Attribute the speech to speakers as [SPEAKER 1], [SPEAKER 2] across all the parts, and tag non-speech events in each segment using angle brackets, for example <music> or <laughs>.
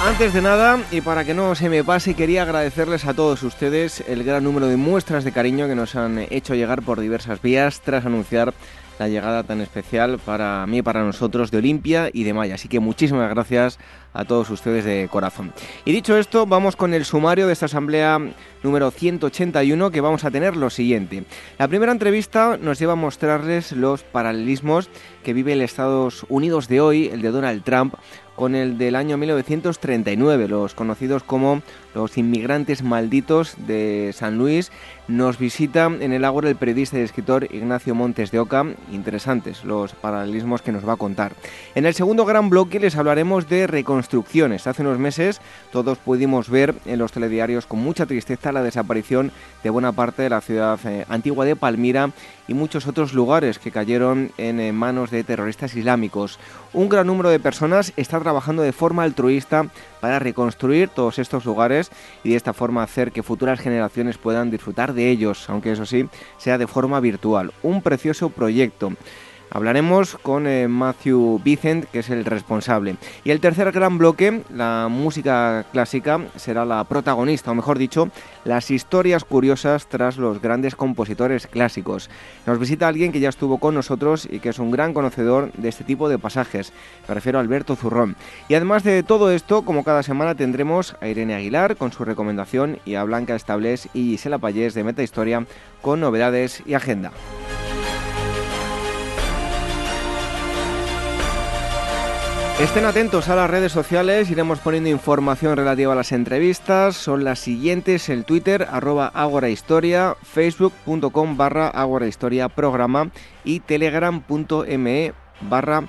[SPEAKER 1] Antes de nada, y para que no se me pase, quería agradecerles a todos ustedes el gran número de muestras de cariño que nos han hecho llegar por diversas vías tras anunciar la llegada tan especial para mí, para nosotros, de Olimpia y de Maya. Así que muchísimas gracias a todos ustedes de corazón. Y dicho esto, vamos con el sumario de esta asamblea número 181 que vamos a tener lo siguiente. La primera entrevista nos lleva a mostrarles los paralelismos que vive el Estados Unidos de hoy, el de Donald Trump, con el del año 1939, los conocidos como los inmigrantes malditos de San Luis. Nos visita en el Ágora el periodista y escritor Ignacio Montes de Oca. Interesantes los paralelismos que nos va a contar. En el segundo gran bloque les hablaremos de reconstrucciones. Hace unos meses todos pudimos ver en los telediarios con mucha tristeza la desaparición de buena parte de la ciudad eh, antigua de Palmira y muchos otros lugares que cayeron en eh, manos de terroristas islámicos. Un gran número de personas está trabajando de forma altruista para reconstruir todos estos lugares y de esta forma hacer que futuras generaciones puedan disfrutar de ellos, aunque eso sí, sea de forma virtual. Un precioso proyecto. Hablaremos con eh, Matthew Vicent, que es el responsable. Y el tercer gran bloque, la música clásica, será la protagonista, o mejor dicho, las historias curiosas tras los grandes compositores clásicos. Nos visita alguien que ya estuvo con nosotros y que es un gran conocedor de este tipo de pasajes. Me refiero a Alberto Zurrón. Y además de todo esto, como cada semana tendremos a Irene Aguilar con su recomendación y a Blanca Estables y Gisela Payés de Meta Historia con novedades y agenda. Estén atentos a las redes sociales, iremos poniendo información relativa a las entrevistas. Son las siguientes, el Twitter, arroba agorahistoria, facebook.com barra agorahistoria programa y telegram.me barra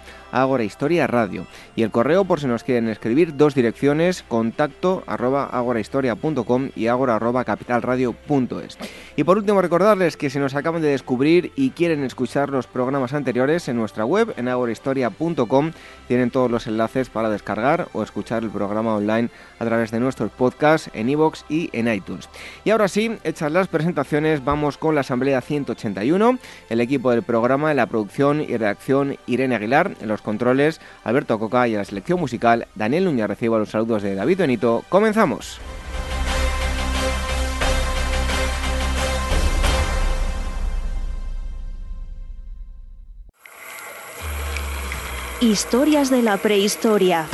[SPEAKER 1] Historia Radio. Y el correo, por si nos quieren escribir, dos direcciones, contacto arroba agorahistoria.com y agora arroba capitalradio.es. Y por último, recordarles que si nos acaban de descubrir y quieren escuchar los programas anteriores en nuestra web, en agorahistoria.com, tienen todos los enlaces para descargar o escuchar el programa online a través de nuestros podcasts en iVoox y en iTunes. Y ahora sí, hechas las presentaciones, vamos con la Asamblea 181, el equipo del programa, la producción y redacción Irene Aguilar, en los controles, Alberto Coca y a la selección musical, Daniel Núñez reciba los saludos de David Benito. Comenzamos.
[SPEAKER 2] Historias de la prehistoria.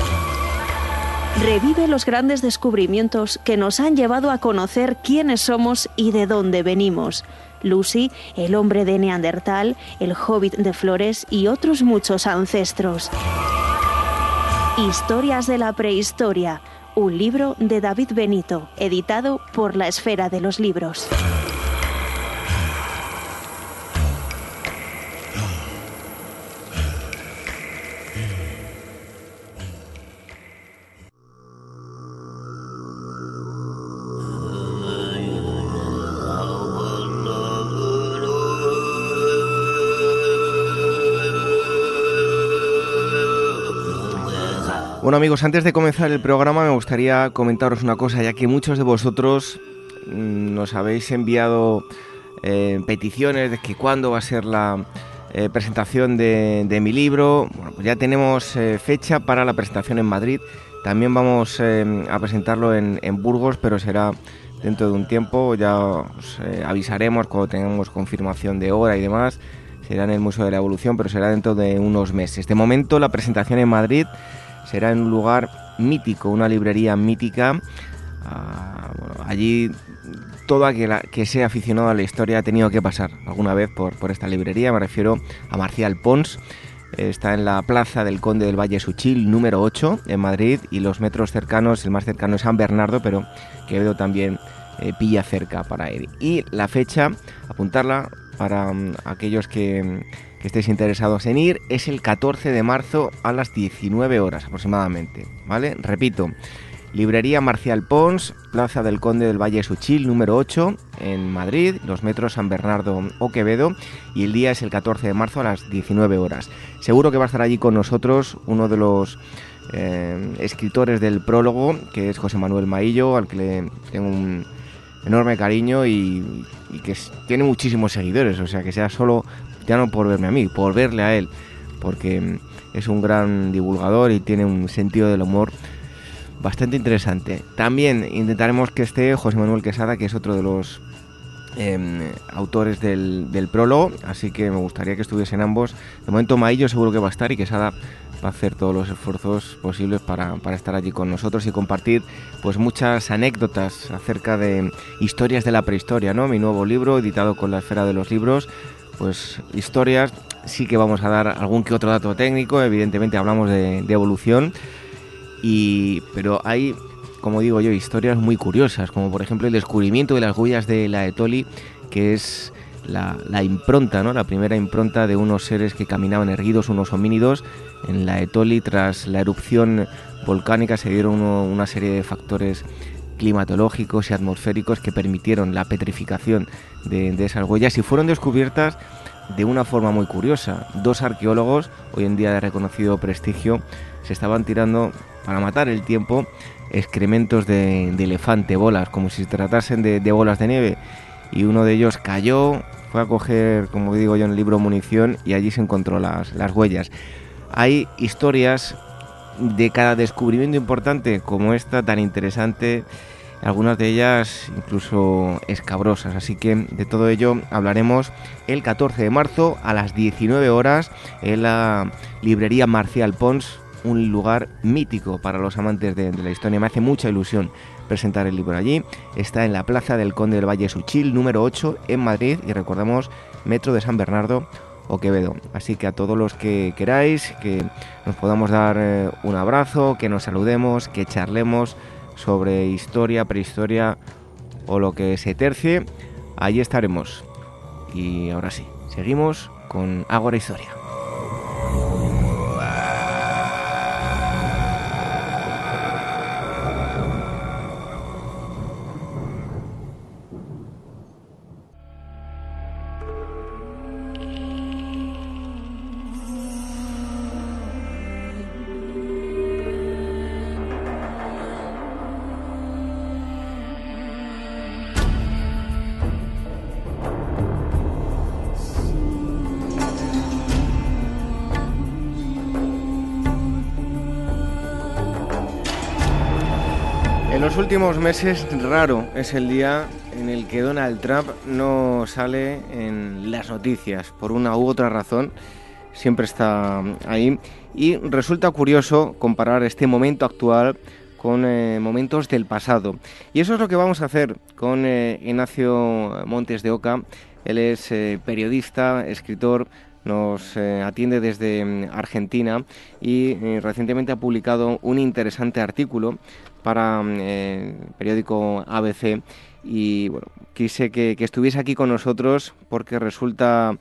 [SPEAKER 2] Revive los grandes descubrimientos que nos han llevado a conocer quiénes somos y de dónde venimos. Lucy, el hombre de Neandertal, el hobbit de Flores y otros muchos ancestros. Historias de la prehistoria, un libro de David Benito, editado por la Esfera de los Libros.
[SPEAKER 1] Bueno amigos, antes de comenzar el programa me gustaría comentaros una cosa, ya que muchos de vosotros mm, nos habéis enviado eh, peticiones de que cuándo va a ser la eh, presentación de, mi libro. Bueno, pues ya tenemos eh, fecha para la presentación en Madrid. También vamos a presentarlo en, en, Burgos, pero será dentro de un tiempo. Ya os avisaremos cuando tengamos confirmación de hora y demás. Será en el Museo de la Evolución, pero será dentro de unos meses. De momento la presentación en Madrid será en un lugar mítico, una librería mítica. Ah, allí todo aquel que sea aficionado a la historia ha tenido que pasar alguna vez por, por esta librería. Me refiero a Marcial Pons. Está en la plaza del Conde del Valle Suchil, número 8, en Madrid, y los metros cercanos, el más cercano es San Bernardo, pero Quevedo también eh, pilla cerca para ir. Y la fecha, apuntarla para mm, aquellos que, estéis interesados en ir, es el 14 de marzo a las 19 horas aproximadamente, ¿vale? Repito, Librería Marcial Pons, Plaza del Conde del Valle Suchil, número 8, en Madrid, los metros San Bernardo o Quevedo, y el día es el 14 de marzo a las 19 horas. Seguro que va a estar allí con nosotros uno de los eh, escritores del prólogo, que es José Manuel Maillo, al que le tengo un enorme cariño y, que tiene muchísimos seguidores, o sea que sea solo, ya no por verme a mí, por verle a él, porque es un gran divulgador y tiene un sentido del humor bastante interesante. También intentaremos que esté José Manuel Quesada, que es otro de los em, autores del, prólogo, así que me gustaría que estuviesen ambos. De momento Maillo seguro que va a estar y Quesada va a hacer todos los esfuerzos posibles para, estar allí con nosotros y compartir pues muchas anécdotas acerca de historias de la prehistoria, ¿no? Mi nuevo libro, editado con la esfera de los libros, pues historias, sí que vamos a dar algún que otro dato técnico, evidentemente hablamos de, evolución y, pero hay, como digo yo, historias muy curiosas, como por ejemplo el descubrimiento de las huellas de la Etoli, que es la, impronta, ¿no? la primera impronta de unos seres que caminaban erguidos, unos homínidos. En la Etoli, tras la erupción volcánica, se dieron una serie de factores climatológicos y atmosféricos que permitieron la petrificación de, de, esas huellas y fueron descubiertas de una forma muy curiosa. Dos arqueólogos, hoy en día de reconocido prestigio, se estaban tirando para matar el tiempo excrementos de, elefante, bolas, como si se tratasen de, bolas de nieve. Y uno de ellos cayó, fue a coger, como digo yo en el libro, munición y allí se encontró las, las huellas. Hay historias de cada descubrimiento importante como esta tan interesante, algunas de ellas incluso escabrosas. Así que de todo ello hablaremos el 14 de marzo a las 19 horas en la librería Marcial Pons un lugar mítico para los amantes de, la historia. Me hace mucha ilusión presentar el libro allí. Está en la Plaza del Conde del Valle Suchil, número 8, en Madrid, y recordamos, Metro de San Bernardo o Quevedo. Así que a todos los que queráis, que nos podamos dar eh, un abrazo, que nos saludemos, que charlemos sobre historia, prehistoria o lo que se tercie, allí estaremos. Y ahora sí, seguimos con Ágora Historia. Meses raro es el día en el que Donald Trump no sale en las noticias por una u otra razón. Siempre está ahí. Y resulta curioso comparar este momento actual con eh, momentos del pasado. Y eso es lo que vamos a hacer con eh, Ignacio Montes de Oca. Él es eh, periodista, escritor, nos atiende desde mm, Argentina y recientemente ha publicado un interesante artículo para mm, el periódico ABC y bueno, quise que, estuviese aquí con nosotros porque resulta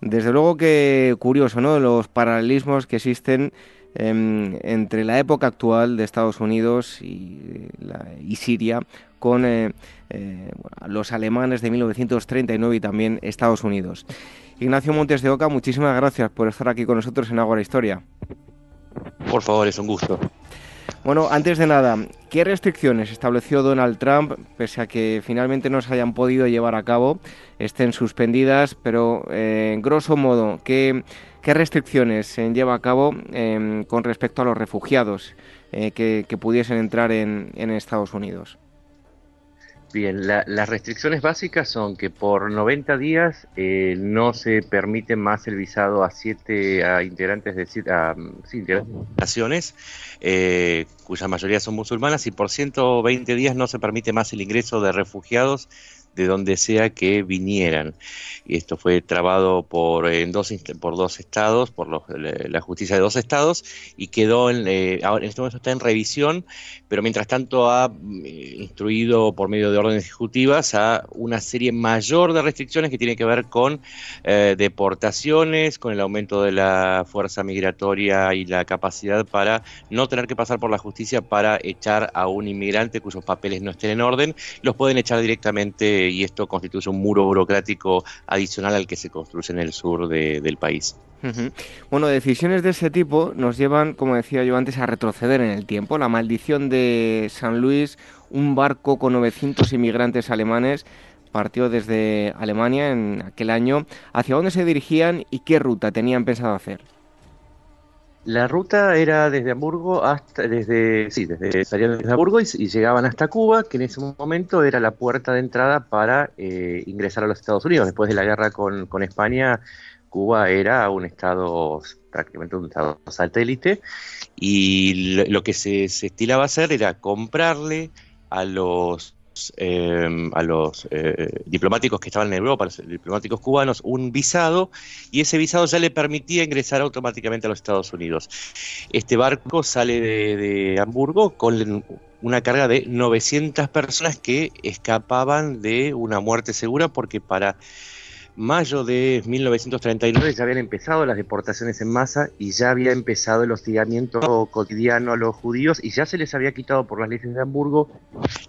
[SPEAKER 1] desde luego que curioso, ¿no? Los paralelismos que existen em, entre la época actual de Estados Unidos y, Siria con eh, eh, los alemanes de 1939 y también Estados Unidos. Ignacio Montes de Oca, muchísimas gracias por estar aquí con nosotros en Agua Historia.
[SPEAKER 3] Por favor, es un gusto.
[SPEAKER 1] Bueno, antes de nada, ¿qué restricciones estableció Donald Trump, pese a que finalmente no se hayan podido llevar a cabo, estén suspendidas, pero eh, en grosso modo, ¿qué, restricciones se lleva a cabo em, con respecto a los refugiados eh, que, pudiesen entrar en Estados Unidos?
[SPEAKER 3] Bien, las restricciones básicas son que por 90 días eh, no se permite más el visado a siete a integrantes de a, naciones, eh, cuya mayoría son musulmanas, y por 120 días no se permite más el ingreso de refugiados de donde sea que vinieran. Y esto fue trabado por, en dos, por dos estados, por la justicia de dos estados, y quedó en, eh, ahora en este momento está en revisión, pero mientras tanto ha eh, instruido por medio de órdenes ejecutivas a una serie mayor de restricciones que tiene que ver con eh, deportaciones, con el aumento de la fuerza migratoria y la capacidad para no tener que pasar por la justicia para echar a un inmigrante cuyos papeles no estén en orden, los pueden echar directamente y esto constituye un muro burocrático adicional al que se construye en el sur del país.
[SPEAKER 1] Bueno, decisiones de ese tipo nos llevan, como decía yo antes, a retroceder en el tiempo. La maldición de San Luis, un barco con 900 inmigrantes alemanes, partió desde Alemania en aquel año. ¿Hacia dónde se dirigían y qué ruta tenían pensado hacer?
[SPEAKER 3] La ruta era desde Hamburgo hasta, desde, sí, desde, salían desde Hamburgo y, llegaban hasta Cuba, que en ese momento era la puerta de entrada para eh, ingresar a los Estados Unidos. Después de la guerra con, con España, Cuba era un estado, prácticamente un estado satélite, y lo, que se, se estilaba hacer era comprarle a los Em, a los eh, diplomáticos que estaban en Europa, los diplomáticos cubanos, un visado y ese visado ya le permitía ingresar automáticamente a los Estados Unidos. Este barco sale de, de Hamburgo con una carga de 900 personas que escapaban de una muerte segura porque para mayo de 1939 ya habían empezado las deportaciones en masa y ya había empezado el hostigamiento cotidiano a los judíos y ya se les había quitado por las leyes de Hamburgo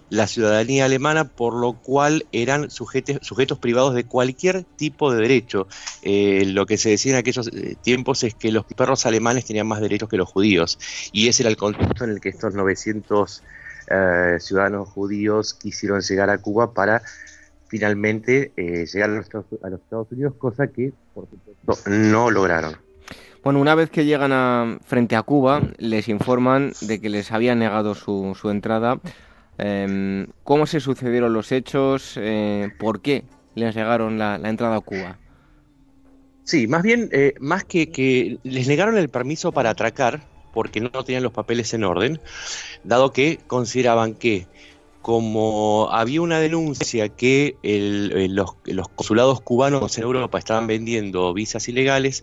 [SPEAKER 3] la ciudadanía alemana, por lo cual eran sujetos, sujetos privados de cualquier tipo de derecho. Eh, lo que se decía en aquellos eh, tiempos es que los perros alemanes tenían más derechos que los judíos y ese era el contexto en el que estos 900 eh, ciudadanos judíos quisieron llegar a Cuba para finalmente eh, llegar a los, Estados, Unidos, cosa que, por supuesto, no lograron.
[SPEAKER 1] Bueno, una vez que llegan a, frente a Cuba, les informan de que les habían negado su, su entrada. Em, ¿Cómo se sucedieron los hechos? Eh, ¿Por qué les negaron la, entrada a Cuba?
[SPEAKER 3] Sí, más bien, eh, más que, que les negaron el permiso para atracar, porque no tenían los papeles en orden, dado que consideraban que como había una denuncia que los, consulados cubanos en Europa estaban vendiendo visas ilegales,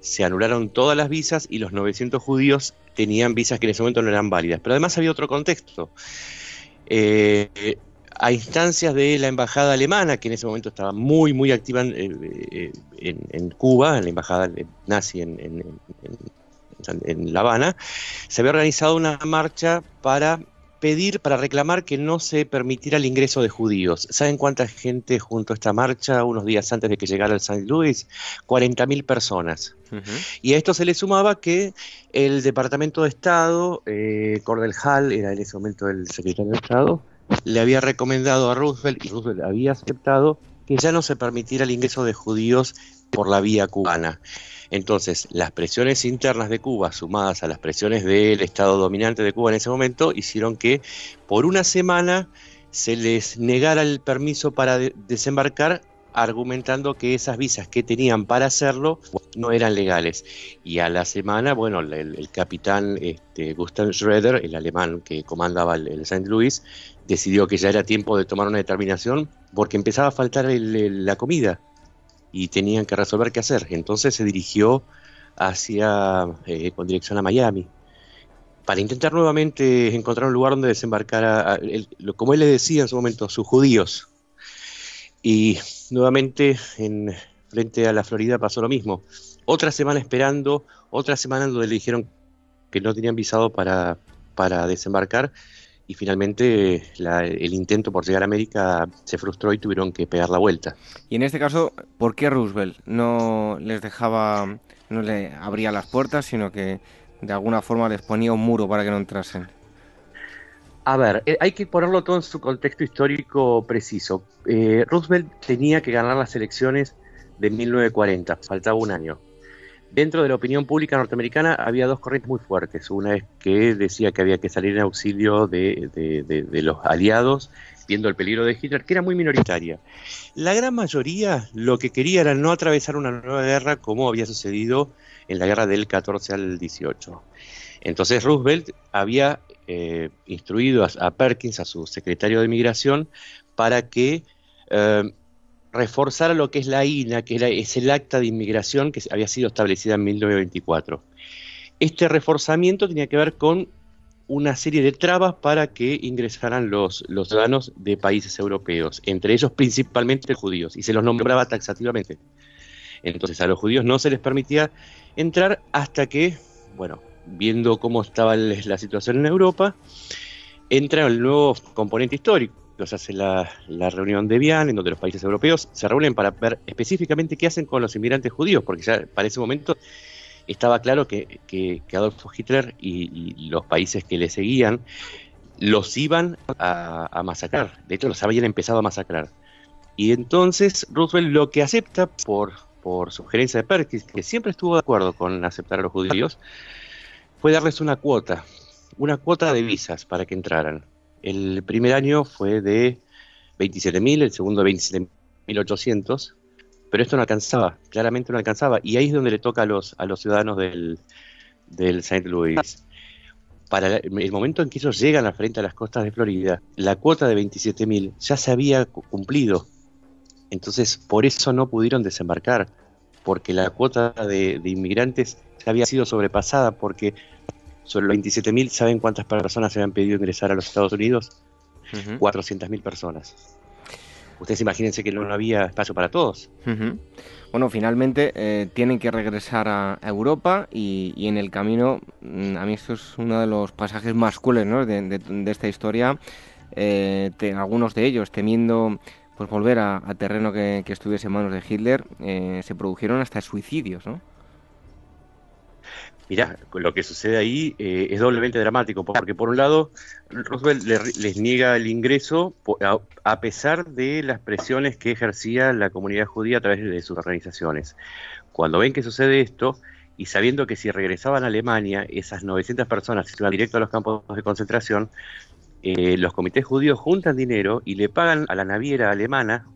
[SPEAKER 3] se anularon todas las visas y los 900 judíos tenían visas que en ese momento no eran válidas. Pero además había otro contexto. Eh, a instancias de la embajada alemana, que en ese momento estaba muy, muy activa en, eh, Cuba, en la embajada nazi en La Habana, se había organizado una marcha para pedir, para reclamar que no se permitiera el ingreso de judíos. ¿Saben cuánta gente junto a esta marcha unos días antes de que llegara el St. Louis? 40.000 personas. Y a esto se le sumaba que el Departamento de Estado, eh, Cordell Hall, era en ese momento el secretario de Estado, le había recomendado a Roosevelt, y Roosevelt había aceptado, que ya no se permitiera el ingreso de judíos por la vía cubana. Entonces, las presiones internas de Cuba, sumadas a las presiones del Estado dominante de Cuba en ese momento, hicieron que por una semana se les negara el permiso para desembarcar argumentando que esas visas que tenían para hacerlo no eran legales. Y a la semana, bueno, el, capitán este, Gustav Schroeder, el alemán que comandaba el, St. Louis, decidió que ya era tiempo de tomar una determinación porque empezaba a faltar la comida y tenían que resolver qué hacer. Entonces se dirigió hacia, eh, con dirección a Miami, para intentar nuevamente encontrar un lugar donde desembarcar, como él le decía en su momento, sus judíos. Y nuevamente en, frente a la Florida pasó lo mismo. Otra semana esperando, otra semana donde le dijeron que no tenían visado para, para desembarcar y finalmente el intento por llegar a América se frustró y tuvieron que pegar la vuelta.
[SPEAKER 1] Y en este caso, ¿por qué Roosevelt no les dejaba, no le abría las puertas, sino que de alguna forma les ponía un muro para que no entrasen?
[SPEAKER 3] A ver, eh, hay que ponerlo todo en su contexto histórico preciso. Eh, Roosevelt tenía que ganar las elecciones de 1940, faltaba un año dentro de la opinión pública norteamericana había dos corrientes muy fuertes. Una es que decía que había que salir en auxilio de, los aliados, viendo el peligro de Hitler, que era muy minoritaria. La gran mayoría lo que quería era no atravesar una nueva guerra como había sucedido en la guerra del 14 al 18. Entonces Roosevelt había eh, instruido a, Perkins, a su secretario de Migración, para que eh, reforzar lo que es la INA, que es el acta de inmigración que había sido establecida en 1924. Este reforzamiento tenía que ver con una serie de trabas para que ingresaran los, los ciudadanos de países europeos, entre ellos principalmente judíos, y se los nombraba taxativamente. Entonces a los judíos no se les permitía entrar hasta que, bueno, viendo cómo estaba la situación en Europa, entra el nuevo componente histórico. Se hace la, reunión de Vian, en donde los países europeos se reúnen para ver específicamente qué hacen con los inmigrantes judíos, porque ya para ese momento estaba claro que, que, Adolfo Hitler y, los países que le seguían los iban a, masacrar. De hecho, los habían empezado a masacrar. Y entonces Roosevelt lo que acepta por, por sugerencia de Perkins, que siempre estuvo de acuerdo con aceptar a los judíos, fue darles una cuota, una cuota de visas para que entraran. El primer año fue de 27.000, el segundo 27.800, pero esto no alcanzaba, claramente no alcanzaba, y ahí es donde le toca a los, a los ciudadanos del, del St. Louis. Para el momento en que ellos llegan al frente a las costas de Florida, la cuota de 27.000 ya se había cumplido. Entonces, por eso no pudieron desembarcar, porque la cuota de, inmigrantes ya había sido sobrepasada, porque sobre los 27.000, ¿saben cuántas personas se habían pedido ingresar a los Estados Unidos? 400.000 personas. Ustedes imagínense que no, había espacio para todos.
[SPEAKER 1] Bueno, finalmente eh, tienen que regresar a Europa y, en el camino, mm, a mí esto es uno de los pasajes más crueles ¿no? de, esta historia, eh, algunos de ellos temiendo pues volver a, terreno que, que, estuviese en manos de Hitler, eh, se produjeron hasta suicidios, ¿no?
[SPEAKER 3] Mirá, lo que sucede ahí eh, es doblemente dramático, porque por un lado Roosevelt les niega el ingreso a, pesar de las presiones que ejercía la comunidad judía a través de sus organizaciones. Cuando ven que sucede esto, y sabiendo que si regresaban a Alemania, esas 900 personas iban directo a los campos de concentración, eh, los comités judíos juntan dinero y le pagan a la naviera alemana,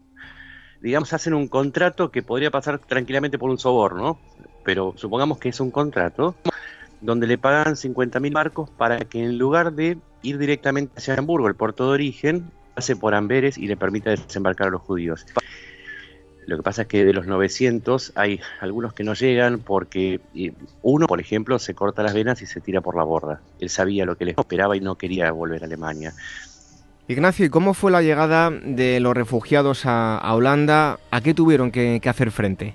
[SPEAKER 3] digamos, hacen un contrato que podría pasar tranquilamente por un soborno, pero supongamos que es un contrato donde le pagan 50.000 marcos para que en lugar de ir directamente hacia Hamburgo, el puerto de origen, pase por Amberes y le permita desembarcar a los judíos. Lo que pasa es que de los 900 hay algunos que no llegan porque uno, por ejemplo, se corta las venas y se tira por la borda. Él sabía lo que les esperaba y no quería volver a Alemania.
[SPEAKER 1] Ignacio, ¿y cómo fue la llegada de los refugiados a, Holanda? ¿A qué tuvieron que hacer frente?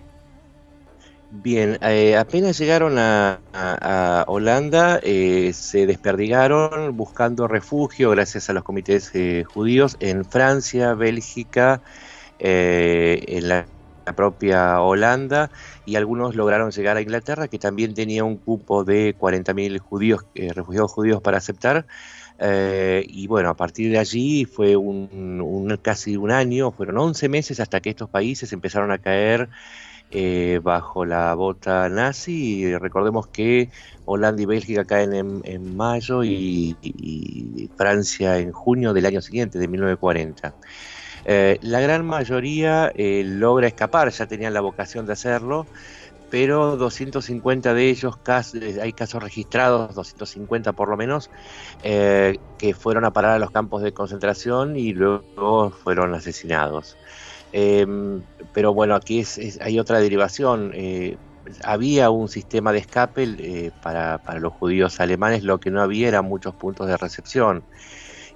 [SPEAKER 3] Bien, eh, apenas llegaron a, Holanda, eh, se desperdigaron buscando refugio gracias a los comités eh, judíos en Francia, Bélgica, en la, propia Holanda y algunos lograron llegar a Inglaterra, que también tenía un cupo de 40.000 judíos, refugiados judíos para aceptar. y bueno, a partir de allí fue un, casi un año, fueron 11 meses hasta que estos países empezaron a caer eh, bajo la bota nazi. Y recordemos que Holanda y Bélgica caen en, mayo y, Francia en junio del año siguiente, de 1940. Eh, la gran mayoría eh, logra escapar, ya tenían la vocación de hacerlo, pero 250 de ellos, hay casos registrados, 250 por lo menos, que fueron a parar a los campos de concentración y luego fueron asesinados. Em, pero bueno, aquí hay otra derivación. Eh, había un sistema de escape eh, para, los judíos alemanes, lo que no había eran muchos puntos de recepción.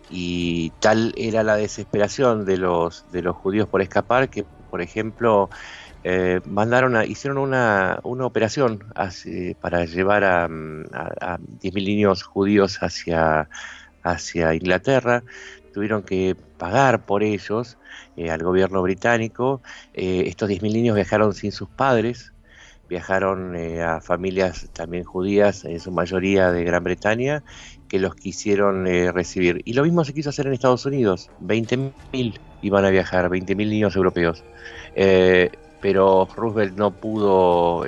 [SPEAKER 3] Y tal era la desesperación de los, judíos por escapar que, por ejemplo, eh, mandaron a, hicieron una, operación para llevar a, a, a 10.000 niños judíos hacia Inglaterra. Tuvieron que pagar por ellos eh, al gobierno británico. Eh, estos 10.000 niños viajaron sin sus padres, viajaron eh, a familias también judías, en su mayoría de Gran Bretaña, que los quisieron recibir. Y lo mismo se quiso hacer en Estados Unidos, 20.000 iban a viajar, 20.000 niños europeos. Pero Roosevelt no pudo,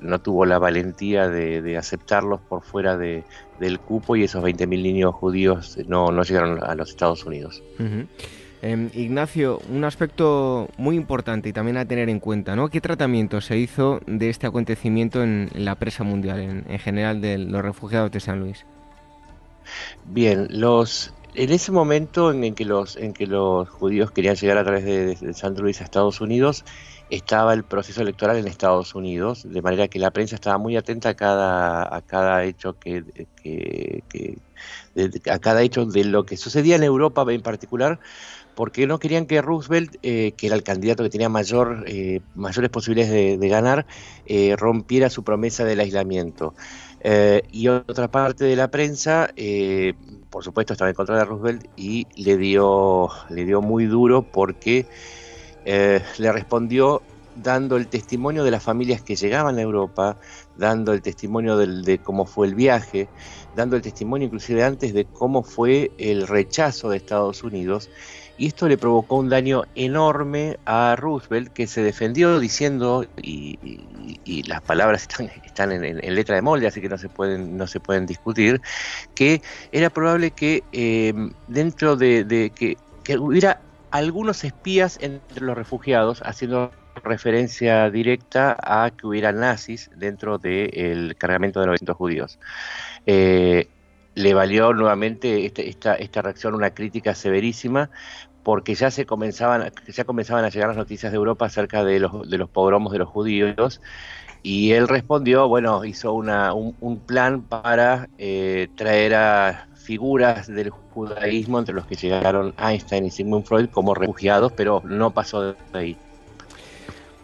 [SPEAKER 3] no tuvo la valentía de, aceptarlos por fuera de, del cupo y esos 20.000 niños judíos no, no llegaron a los Estados Unidos.
[SPEAKER 1] Em, Ignacio, un aspecto muy importante y también a tener en cuenta, ¿no? ¿Qué tratamiento se hizo de este acontecimiento en, la presa mundial, en, general de los refugiados de San Luis?
[SPEAKER 3] Bien, los en ese momento en, que los, en que los judíos querían llegar a través de, de San Luis a Estados Unidos, estaba el proceso electoral en Estados Unidos, de manera que la prensa estaba muy atenta a cada, a cada hecho que, a cada hecho de lo que sucedía en Europa en particular, porque no querían que Roosevelt, eh, que era el candidato que tenía mayor, eh, mayores posibilidades de, ganar, eh, rompiera su promesa del aislamiento. y otra parte de la prensa, por supuesto, estaba en contra de Roosevelt y le dio, le dio muy duro porque eh, le respondió dando el testimonio de las familias que llegaban a Europa, dando el testimonio de cómo fue el viaje, dando el testimonio inclusive antes de cómo fue el rechazo de Estados Unidos. Y esto le provocó un daño enorme a Roosevelt, que se defendió diciendo, y, las palabras están, en, letra de molde, así que no se pueden, no se pueden discutir, que era probable que eh, dentro de, que hubiera algunos espías entre los refugiados, haciendo referencia directa a que hubiera nazis dentro del cargamento de 900 judíos. Eh, le valió nuevamente este, esta, esta reacción una crítica severísima porque ya se comenzaban ya comenzaban a llegar las noticias de Europa acerca de los de los pogromos de los judíos y él respondió bueno hizo una, un, plan para eh, traer a figuras del judaísmo entre los que llegaron Einstein y Sigmund Freud como refugiados, pero no pasó de ahí.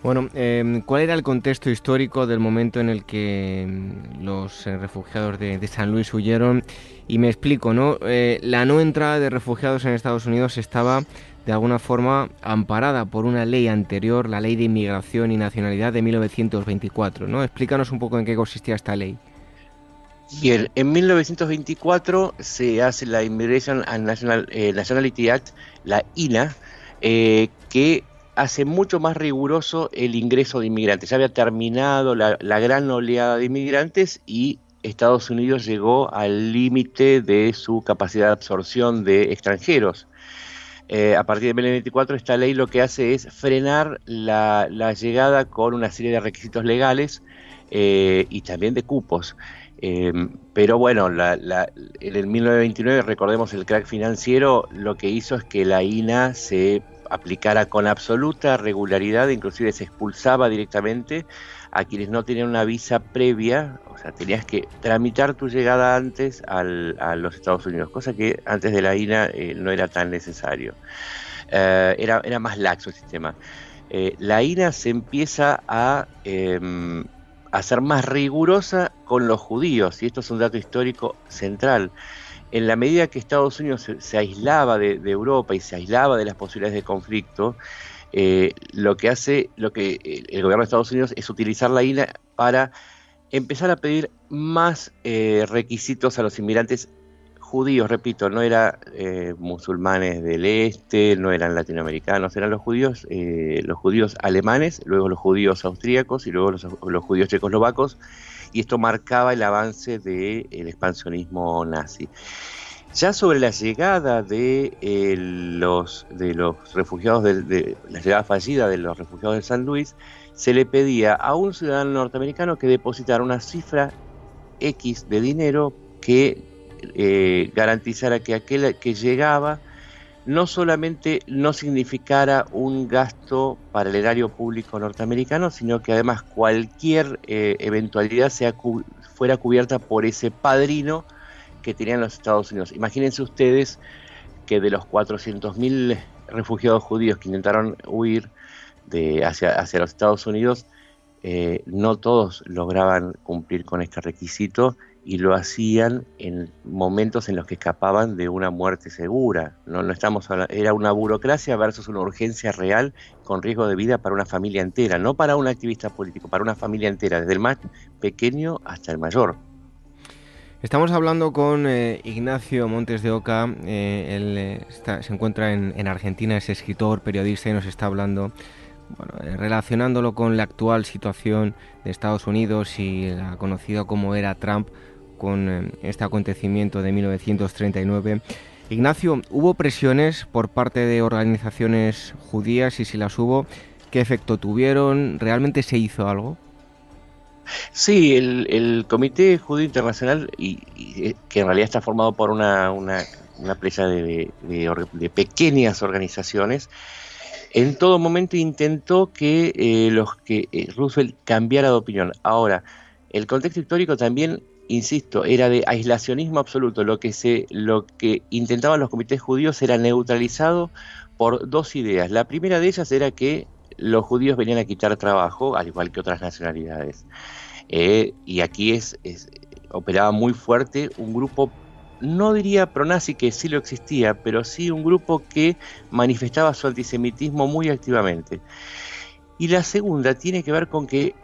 [SPEAKER 1] Bueno, em, ¿cuál era el contexto histórico del momento en el que em, los eh, refugiados de, San Luis huyeron? Y me explico, ¿no? Eh, la no entrada de refugiados en Estados Unidos estaba de alguna forma amparada por una ley anterior, la Ley de Inmigración y Nacionalidad de 1924, ¿no? Explícanos un poco en qué consistía esta ley.
[SPEAKER 3] Bien, en 1924 se hace la Immigration and eh, Nationality Act, la INA, eh, que hace mucho más riguroso el ingreso de inmigrantes. Ya había terminado la, gran oleada de inmigrantes y Estados Unidos llegó al límite de su capacidad de absorción de extranjeros. Eh, a partir de 1924 esta ley lo que hace es frenar la, llegada con una serie de requisitos legales y también de cupos. Em, pero bueno, en el 1929, recordemos el crack financiero, lo que hizo es que la INA se aplicara con absoluta regularidad, inclusive se expulsaba directamente a quienes no tenían una visa previa, o sea, tenías que tramitar tu llegada antes a los Estados Unidos, cosa que antes de la INA eh, no era tan necesario. Eh, era, era más laxo el sistema. Eh, la INA se empieza a em, a ser más rigurosa con los judíos, y esto es un dato histórico central. En la medida que Estados Unidos se, aislaba de, Europa y se aislaba de las posibilidades de conflicto, eh, lo que hace, lo que el gobierno de Estados Unidos es utilizar la INA para empezar a pedir más eh, requisitos a los inmigrantes judíos, repito, no eran eh, musulmanes del este, no eran latinoamericanos, eran los judíos, eh, los judíos alemanes, luego los judíos austríacos y luego los, judíos checoslovacos, y esto marcaba el avance del expansionismo nazi. Ya sobre la llegada de eh, los refugiados de, la llegada fallida de los refugiados de San Luis, se le pedía a un ciudadano norteamericano que depositara una cifra X de dinero que eh, garantizara que aquel que llegaba no solamente no significara un gasto para el erario público norteamericano, sino que además cualquier eh, eventualidad sea fuera cubierta por ese padrino que tenían los Estados Unidos. Imagínense ustedes que de los 400.000 refugiados judíos que intentaron huir de hacia, hacia los Estados Unidos, eh, no todos lograban cumplir con este requisito y lo hacían en momentos en los que escapaban de una muerte segura. No, no estamos era una burocracia versus una urgencia real con riesgo de vida para una familia entera, no para un activista político, para una familia entera, desde el más pequeño hasta el mayor.
[SPEAKER 1] Estamos hablando con eh, Ignacio Montes de Oca, eh, él eh, se encuentra en, en, Argentina, es escritor, periodista y nos está hablando, bueno, relacionándolo con la actual situación de Estados Unidos y la conocida como era Trump, con eh, este acontecimiento de 1939. Ignacio, ¿hubo presiones por parte de organizaciones judías y si las hubo, qué efecto tuvieron? ¿Realmente se hizo algo?
[SPEAKER 3] Sí, el, Comité Judío Internacional, eh, que en realidad está formado por una, una de, pequeñas organizaciones, en todo momento intentó que eh, los que Roosevelt cambiara de opinión. Ahora, el contexto histórico también, insisto, era de aislacionismo absoluto. Lo que se, lo que intentaban los comités judíos era neutralizado por dos ideas. La primera de ellas era que los judíos venían a quitar trabajo, al igual que otras nacionalidades. Eh, y aquí es, operaba muy fuerte un grupo no diría pronazi que sí lo existía, pero sí un grupo que manifestaba su antisemitismo muy activamente. Y la segunda tiene que ver con que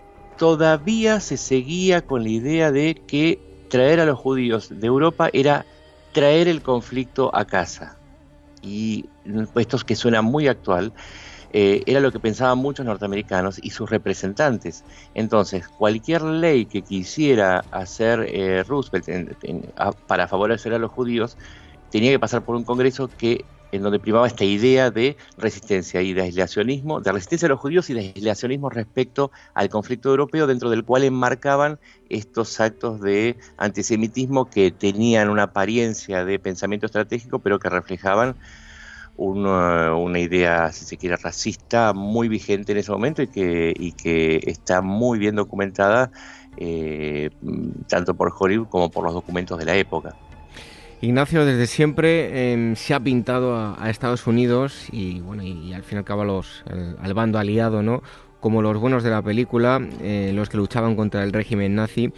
[SPEAKER 3] todavía se seguía con la idea de que traer a los judíos de Europa era traer el conflicto a casa. Y esto es que suena muy actual, eh, era lo que pensaban muchos norteamericanos y sus representantes. Entonces, cualquier ley que quisiera hacer eh, Roosevelt para favorecer a los judíos tenía que pasar por un Congreso que en donde primaba esta idea de resistencia y de aislacionismo, de resistencia a los judíos y de aislacionismo respecto al conflicto europeo, dentro del cual enmarcaban estos actos de antisemitismo que tenían una apariencia de pensamiento estratégico, pero que reflejaban una, idea, si se quiere, racista muy vigente en ese momento y que, y que está muy bien documentada eh, tanto por Hollywood como por los documentos de la época.
[SPEAKER 1] Ignacio, desde siempre em, se ha pintado a, Estados Unidos y bueno y, al fin y al cabo los, al bando aliado, ¿no? Como los buenos de la película, eh, los que luchaban contra el régimen nazi,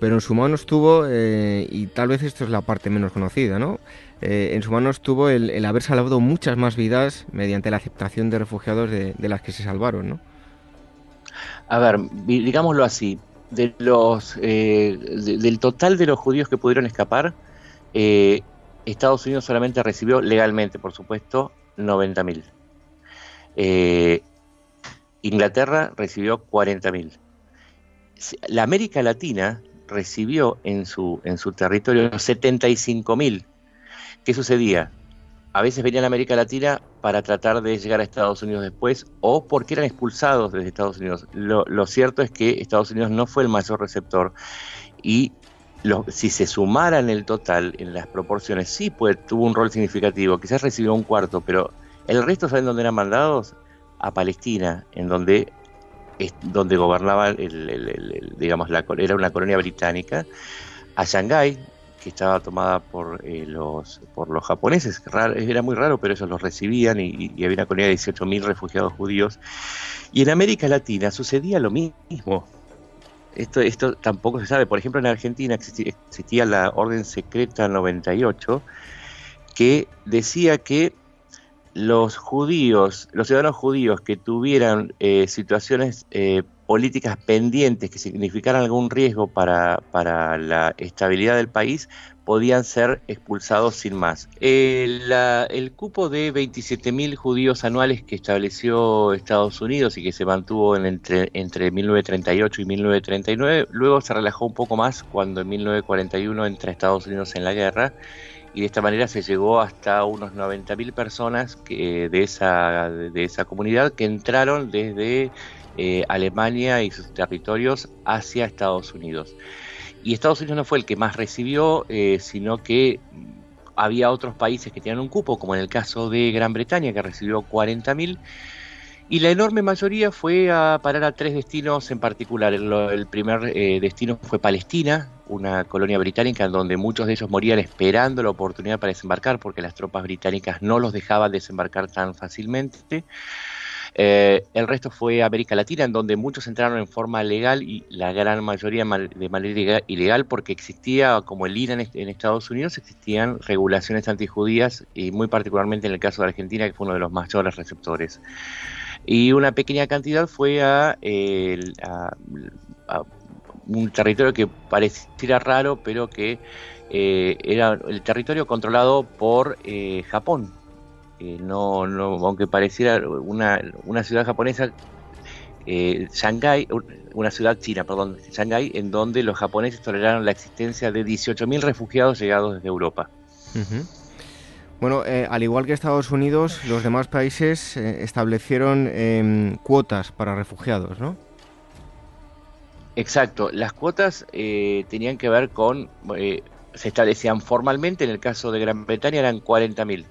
[SPEAKER 1] pero en su mano estuvo, eh, y tal vez esto es la parte menos conocida, ¿no? Eh, en su mano estuvo el, haber salvado muchas más vidas mediante la aceptación de refugiados de, las que se salvaron, ¿no?
[SPEAKER 3] A ver, digámoslo así, de los, del total de los judíos que pudieron escapar, eh, Estados Unidos solamente recibió legalmente, por supuesto, 90.000. Inglaterra recibió 40.000. La América Latina recibió en su, en su territorio 75.000 ¿Qué sucedía? A veces venían a América Latina para tratar de llegar a Estados Unidos después o porque eran expulsados desde Estados Unidos. Lo, cierto es que Estados Unidos no fue el mayor receptor y si se sumaran el total en las proporciones, sí pues, tuvo un rol significativo. Quizás recibió un cuarto, pero el resto, ¿saben dónde eran mandados? A Palestina, en donde donde gobernaba, digamos, la, era una colonia británica, a Shanghái, que estaba tomada por eh, los por los japoneses. era muy raro, pero ellos los recibían y, había una colonia de 18.000 refugiados judíos. Y en América Latina sucedía lo mismo. Esto, esto tampoco se sabe. Por ejemplo, en Argentina existía, la Orden Secreta 98 que decía que los judíos, los ciudadanos judíos que tuvieran eh, situaciones eh, políticas pendientes que significaran algún riesgo para, para la estabilidad del país podían ser expulsados sin más. El, el cupo de 27.000 judíos anuales que estableció Estados Unidos y que se mantuvo en entre, entre 1938 y 1939, luego se relajó un poco más cuando en 1941 entra Estados Unidos en la guerra y de esta manera se llegó hasta unos 90.000 personas que, de, esa, de esa comunidad que entraron desde eh, Alemania y sus territorios hacia Estados Unidos. Y Estados Unidos no fue el que más recibió, eh, sino que había otros países que tenían un cupo, como en el caso de Gran Bretaña, que recibió 40.000, y la enorme mayoría fue a parar a tres destinos en particular. El, primer eh, destino fue Palestina, una colonia británica donde muchos de ellos morían esperando la oportunidad para desembarcar, porque las tropas británicas no los dejaban desembarcar tan fácilmente. Eh, el resto fue América Latina, en donde muchos entraron en forma legal y la gran mayoría de manera ilegal, porque existía, como el IRA en, Estados Unidos, existían regulaciones antijudías, y muy particularmente en el caso de Argentina, que fue uno de los mayores receptores. Y una pequeña cantidad fue a, un territorio que pareciera raro, pero que eh, era el territorio controlado por eh, no, no, aunque pareciera una, una ciudad japonesa, eh, Shanghái, una ciudad china, perdón, Shanghái, en donde los japoneses toleraron la existencia de 18.000 refugiados llegados desde Europa.
[SPEAKER 1] Bueno, eh, al igual que Estados Unidos, los demás países eh, establecieron em, cuotas para refugiados, ¿no?
[SPEAKER 3] Exacto, las cuotas tenían que ver con se establecían formalmente, en el caso de Gran Bretaña eran 40.000.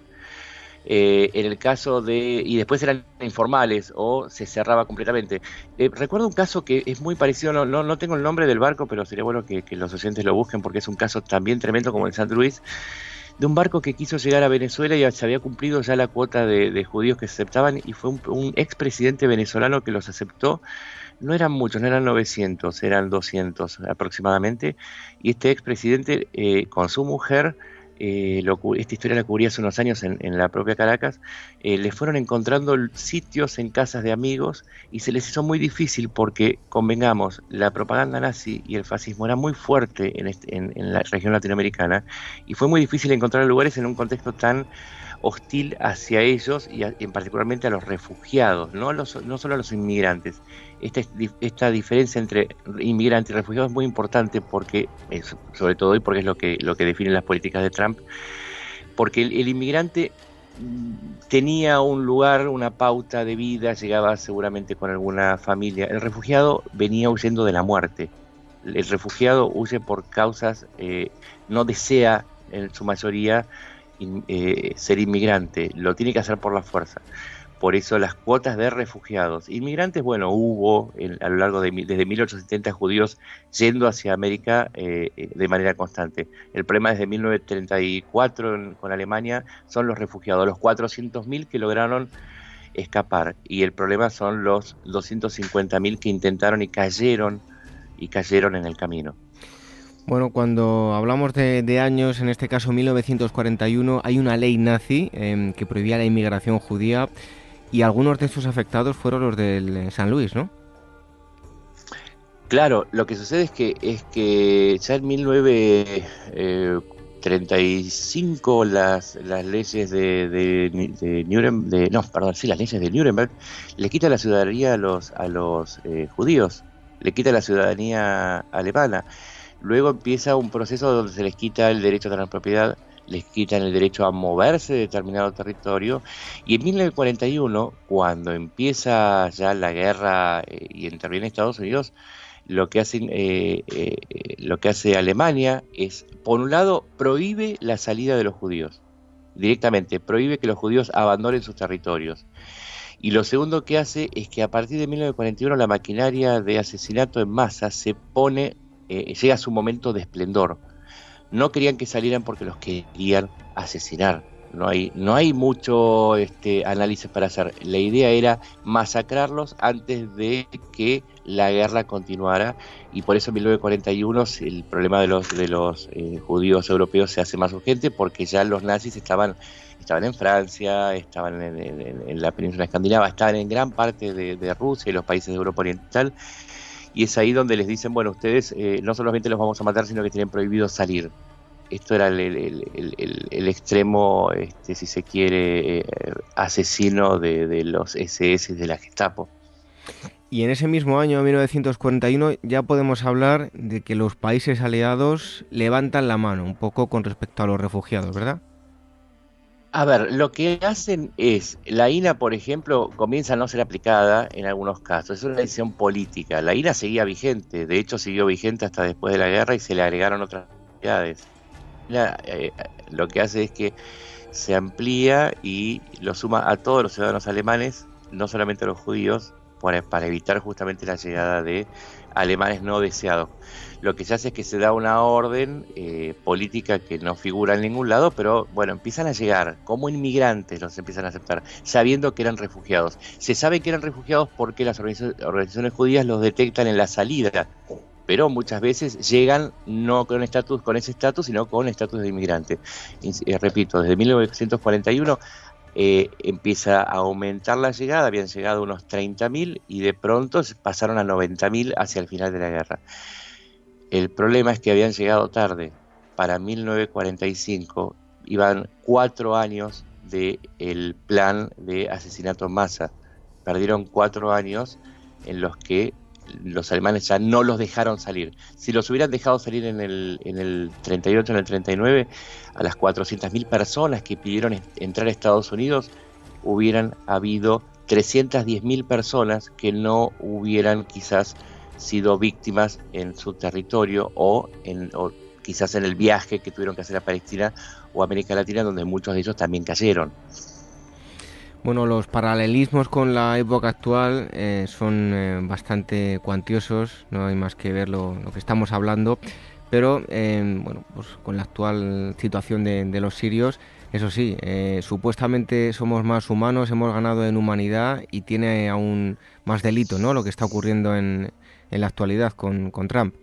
[SPEAKER 3] Eh, en el caso de. y después eran informales o se cerraba completamente. Eh, recuerdo un caso que es muy parecido, no, no, tengo el nombre del barco, pero sería bueno que, los oyentes lo busquen porque es un caso también tremendo como en San Luis, de un barco que quiso llegar a Venezuela y se había cumplido ya la cuota de, judíos que se aceptaban y fue un, un expresidente venezolano que los aceptó no eran muchos, no eran 900, eran 200 aproximadamente, y este expresidente eh, con su mujer eh, esta historia la cubrí hace unos años en, la propia Caracas, eh, le fueron encontrando sitios en casas de amigos y se les hizo muy difícil porque, convengamos, la propaganda nazi y el fascismo era muy fuerte en, en la región latinoamericana y fue muy difícil encontrar lugares en un contexto tan hostil hacia ellos y en particularmente a los refugiados, no, los, no solo a los inmigrantes. Esta, diferencia entre inmigrantes y refugiados es muy importante porque, sobre todo y porque es lo que, lo definen las políticas de Trump, porque el, inmigrante mm, tenía un lugar, una pauta de vida, llegaba seguramente con alguna familia. El refugiado venía huyendo de la muerte. El refugiado huye por causas, eh, no desea en su mayoría eh, ser inmigrante, lo tiene que hacer por la fuerza. Por eso las cuotas de refugiados. Inmigrantes, bueno, hubo a lo largo de desde 1870 judíos yendo hacia América eh, de manera constante. El problema desde 1934 con Alemania son los refugiados, los 400.000 que lograron escapar. Y el problema son los 250.000 que intentaron y cayeron y cayeron en el camino.
[SPEAKER 1] Bueno, cuando hablamos de, años, en este caso 1941, hay una ley nazi em, que prohibía la inmigración judía y algunos de estos afectados fueron los del eh, San Luis, ¿no?
[SPEAKER 3] Claro, lo que sucede es que es que ya en 1935 las, las leyes de, de, Nuremberg, no, perdón, sí, las leyes de Nuremberg le quita la ciudadanía a los a los eh, judíos, le quita la ciudadanía alemana. Luego empieza un proceso donde se les quita el derecho a la propiedad, les quitan el derecho a moverse de determinado territorio. Y en 1941, cuando empieza ya la guerra eh, y interviene Estados Unidos, lo que, hacen, eh, eh, lo que hace Alemania es, por un lado, prohíbe la salida de los judíos. Directamente, prohíbe que los judíos abandonen sus territorios. Y lo segundo que hace es que a partir de 1941 la maquinaria de asesinato en masa se pone eh, llega su momento de esplendor. No querían que salieran porque los querían asesinar. No hay, no hay mucho este, análisis para hacer. La idea era masacrarlos antes de que la guerra continuara y por eso en 1941 el problema de los, de los eh, judíos europeos se hace más urgente porque ya los nazis estaban, estaban en Francia, estaban en, la península escandinava, estaban en gran parte de, de Rusia y los países de Europa Oriental y es ahí donde les dicen, bueno, ustedes eh, no solamente los vamos a matar, sino que tienen prohibido salir. Esto era el, extremo, este, si se quiere, eh, asesino de, los SS de la Gestapo.
[SPEAKER 1] Y en ese mismo año, 1941, ya podemos hablar de que los países aliados levantan la mano un poco con respecto a los refugiados, ¿verdad?
[SPEAKER 3] A ver, lo que hacen es, la INA, por ejemplo, comienza a no ser aplicada en algunos casos, es una decisión política. La INA seguía vigente, de hecho siguió vigente hasta después de la guerra y se le agregaron otras actividades. Eh, lo que hace es que se amplía y lo suma a todos los ciudadanos alemanes, no solamente a los judíos, para evitar justamente la llegada de alemanes no deseados. Lo que se hace es que se da una orden eh, política que no figura en ningún lado, pero bueno, empiezan a llegar como inmigrantes, los empiezan a aceptar, sabiendo que eran refugiados. Se sabe que eran refugiados porque las organizaciones judías los detectan en la salida, pero muchas veces llegan no con estatus con ese estatus, sino con estatus de inmigrante. Eh, repito, desde 1941 eh, empieza a aumentar la llegada, habían llegado unos 30.000 y de pronto pasaron a 90.000 hacia el final de la guerra. El problema es que habían llegado tarde. Para 1945 iban cuatro años del el plan de asesinato en masa. Perdieron cuatro años en los que los alemanes ya no los dejaron salir. Si los hubieran dejado salir en el, en el 38, en el 39, a las 400.000 personas que pidieron entrar a Estados Unidos, hubieran habido 310.000 personas que no hubieran quizás sido víctimas en su territorio o, en, quizás en el viaje que tuvieron que hacer a Palestina o América Latina, donde muchos de ellos también cayeron.
[SPEAKER 1] Bueno, los paralelismos con la época actual eh, son eh, bastante cuantiosos, no hay más que ver lo, que estamos hablando, pero eh, bueno, pues con la actual situación de, los sirios, eso sí, supuestamente somos más humanos, hemos ganado en humanidad y tiene aún más delito, ¿no? Lo que está ocurriendo en, en la actualidad con Trump.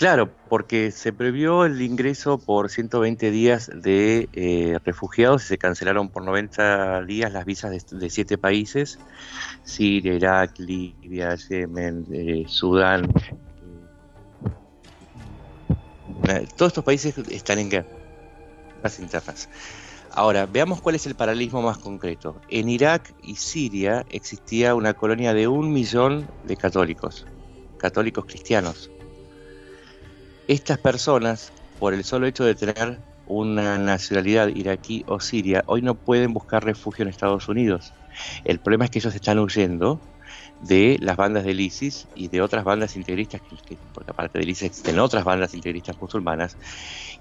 [SPEAKER 3] Claro, porque se previó el ingreso por 120 días de eh, refugiados y se cancelaron por 90 días las visas de, siete países, Siria, Irak, Libia, Yemen, eh, Sudán. Eh, todos estos países están en guerra, las internas. Ahora, veamos cuál es el paralelismo más concreto. En Irak y Siria existía una colonia de un millón de católicos, católicos cristianos estas personas, por el solo hecho de tener una nacionalidad iraquí o siria, hoy no pueden buscar refugio en Estados Unidos. El problema es que ellos están huyendo de las bandas del ISIS y de otras bandas integristas, porque aparte del ISIS existen otras bandas integristas musulmanas,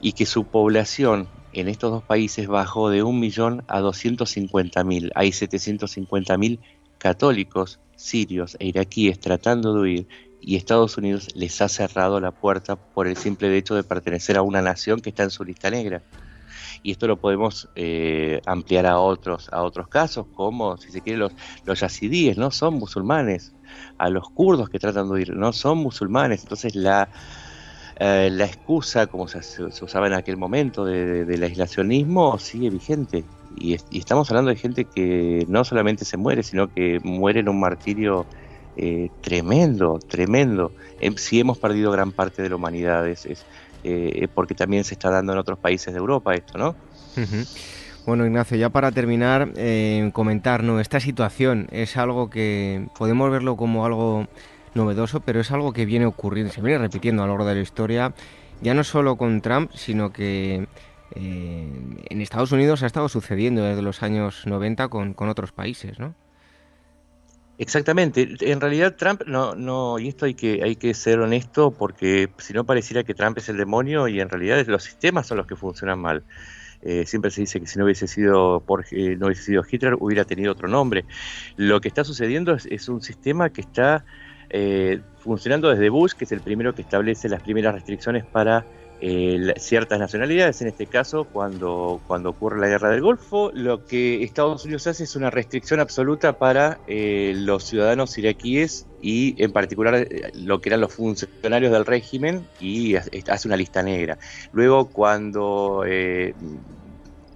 [SPEAKER 3] y que su población en estos dos países bajó de un millón a 250.000. Hay 750.000 católicos sirios e iraquíes tratando de huir y Estados Unidos les ha cerrado la puerta por el simple hecho de pertenecer a una nación que está en su lista negra. Y esto lo podemos eh, ampliar a otros, a otros casos, como si se quiere los, los yazidíes, no son musulmanes, a los kurdos que tratan de huir, no son musulmanes. Entonces la, eh, la excusa, como se, usaba en aquel momento, del aislacionismo sigue vigente. Y, estamos hablando de gente que no solamente se muere, sino que muere en un martirio eh, tremendo, tremendo. Em, si hemos perdido gran parte de la humanidad, es, eh, porque también se está dando en otros países de Europa esto, ¿no?
[SPEAKER 1] Bueno, Ignacio, ya para terminar, eh, comentarnos, esta situación es algo que podemos verlo como algo novedoso, pero es algo que viene ocurriendo, se viene repitiendo a lo largo de la historia, ya no solo con Trump, sino que en Estados Unidos ha estado sucediendo desde los años 90 con, con otros países, ¿no?
[SPEAKER 3] Exactamente. En realidad Trump no, no, y esto hay que, hay que ser honesto porque si no pareciera que Trump es el demonio y en realidad los sistemas son los que funcionan mal. Eh, siempre se dice que si no hubiese sido por, eh, no hubiese sido Hitler hubiera tenido otro nombre. Lo que está sucediendo es, un sistema que está eh, funcionando desde Bush, que es el primero que establece las primeras restricciones para eh, ciertas nacionalidades, en este caso cuando, cuando ocurre la guerra del Golfo, lo que Estados Unidos hace es una restricción absoluta para eh, los ciudadanos iraquíes y en particular eh, lo que eran los funcionarios del régimen y hace una lista negra. Luego cuando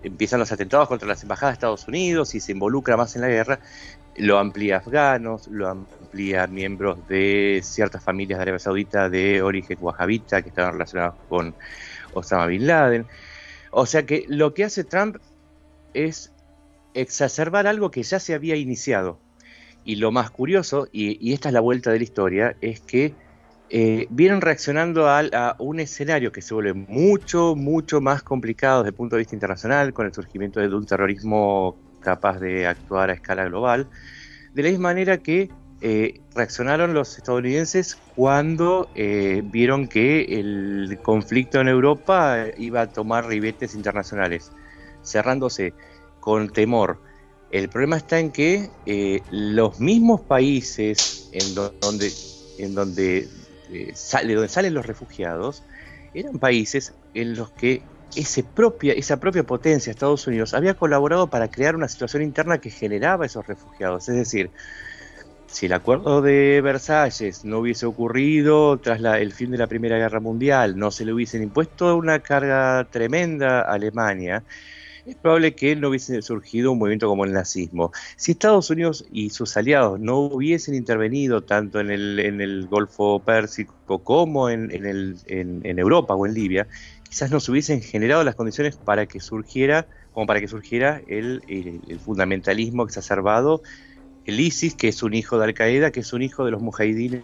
[SPEAKER 3] empiezan los atentados contra las embajadas de Estados Unidos y se involucra más en la guerra, lo amplía a afganos, lo amplía a miembros de ciertas familias de Arabia Saudita de origen wahabita que estaban relacionados con Osama Bin Laden. O sea que lo que hace Trump es exacerbar algo que ya se había iniciado. Y lo más curioso, y, esta es la vuelta de la historia, es que eh, vienen reaccionando a, a, un escenario que se vuelve mucho, mucho más complicado desde el punto de vista internacional, con el surgimiento de un terrorismo capaz de actuar a escala global, de la misma manera que eh, reaccionaron los estadounidenses cuando eh, vieron que el conflicto en Europa iba a tomar ribetes internacionales, cerrándose con temor. El problema está en que eh, los mismos países en donde, en donde, sale, donde salen los refugiados eran países en los que ese propia, esa propia potencia, Estados Unidos, había colaborado para crear una situación interna que generaba esos refugiados. Es decir, si el acuerdo de Versalles no hubiese ocurrido tras el fin de la Primera Guerra Mundial, no se le hubiesen impuesto una carga tremenda a Alemania, es probable que no hubiese surgido un movimiento como el nazismo. Si Estados Unidos y sus aliados no hubiesen intervenido tanto en el, en el Golfo Pérsico como en, el, en Europa o en Libia, quizás nos hubiesen generado las condiciones para que surgiera, como para que surgiera el, fundamentalismo exacerbado, el ISIS, que es un hijo de Al Qaeda, que es un hijo de los mujahidines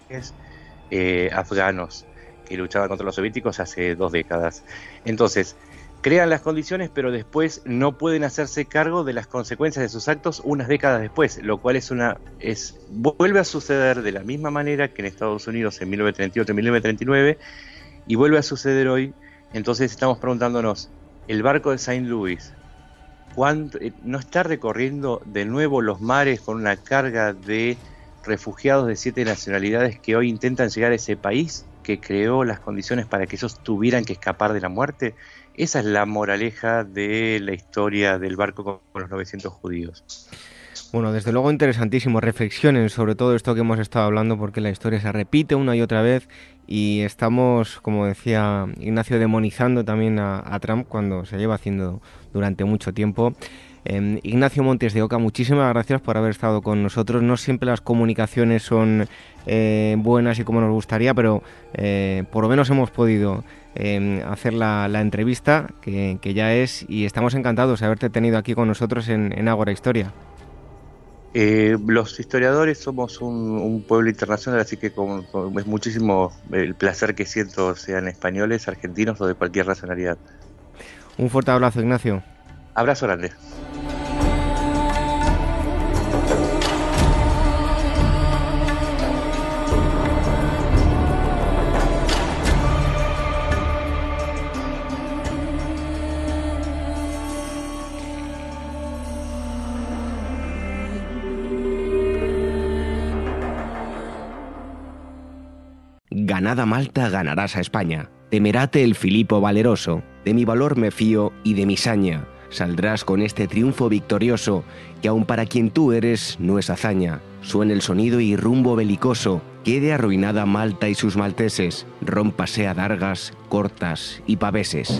[SPEAKER 3] eh, afganos que luchaban contra los soviéticos hace dos décadas. Entonces, crean las condiciones, pero después no pueden hacerse cargo de las consecuencias de sus actos unas décadas después, lo cual es una es vuelve a suceder de la misma manera que en Estados Unidos en 1938 1939 y vuelve a suceder hoy. Entonces estamos preguntándonos, el barco de Saint Louis, eh, ¿no está recorriendo de nuevo los mares con una carga de refugiados de siete nacionalidades que hoy intentan llegar a ese país que creó las condiciones para que ellos tuvieran que escapar de la muerte? Esa es la moraleja de la historia del barco con los 900 judíos.
[SPEAKER 1] Bueno, desde luego interesantísimo. Reflexionen sobre todo esto que hemos estado hablando porque la historia se repite una y otra vez y estamos, como decía Ignacio, demonizando también a, Trump cuando se lleva haciendo durante mucho tiempo. Em, Ignacio Montes de Oca, muchísimas gracias por haber estado con nosotros. No siempre las comunicaciones son eh, buenas y como nos gustaría, pero eh, por lo menos hemos podido em, hacer la, entrevista que, ya es y estamos encantados de haberte tenido aquí con nosotros en, en Ágora Historia.
[SPEAKER 3] Eh, los historiadores somos un, pueblo internacional, así que es muchísimo el placer que siento, sean españoles, argentinos o de cualquier nacionalidad.
[SPEAKER 1] Un fuerte abrazo, Ignacio.
[SPEAKER 3] Abrazo grande.
[SPEAKER 4] Ganada Malta ganarás a España. Temerate el Filipo valeroso, de mi valor me fío y de mi saña. Saldrás con este triunfo victorioso, que aun para quien tú eres no es hazaña. Suene el sonido y rumbo belicoso, quede arruinada Malta y sus malteses, rómpase a dargas, cortas y paveses.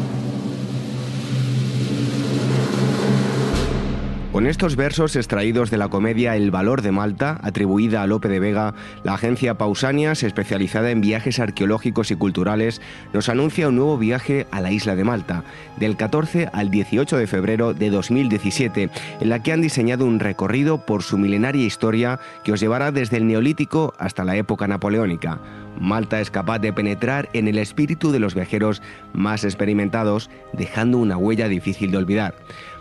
[SPEAKER 4] Con estos versos extraídos de la comedia El valor de Malta, atribuida a Lope de Vega, la agencia Pausanias, especializada en viajes arqueológicos y culturales, nos anuncia un nuevo viaje a la isla de Malta, del 14 al 18 de febrero de 2017, en la que han diseñado un recorrido por su milenaria historia que os llevará desde el Neolítico hasta la época napoleónica. Malta es capaz de penetrar en el espíritu de los viajeros más experimentados, dejando una huella difícil de olvidar.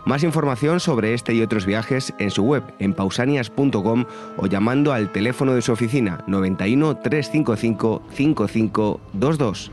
[SPEAKER 4] Más información sobre este y otros viajes en su web en pausanias.com o llamando al teléfono de su oficina 91 355 5522.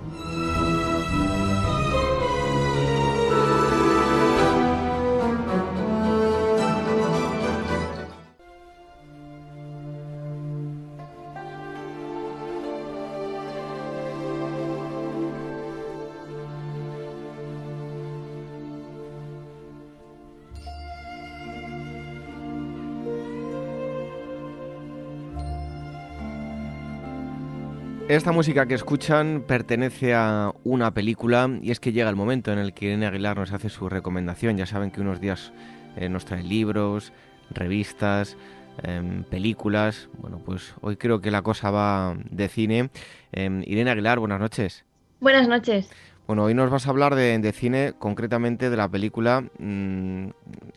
[SPEAKER 1] Esta música que escuchan pertenece a una película y es que llega el momento en el que Irene Aguilar nos hace su recomendación. Ya saben que unos días eh, nos trae libros, revistas, em, películas. Bueno, pues hoy creo que la cosa va de cine. Em, Irene Aguilar, buenas noches.
[SPEAKER 5] Buenas noches.
[SPEAKER 1] Bueno, hoy nos vas a hablar de, cine, concretamente de la película, mm,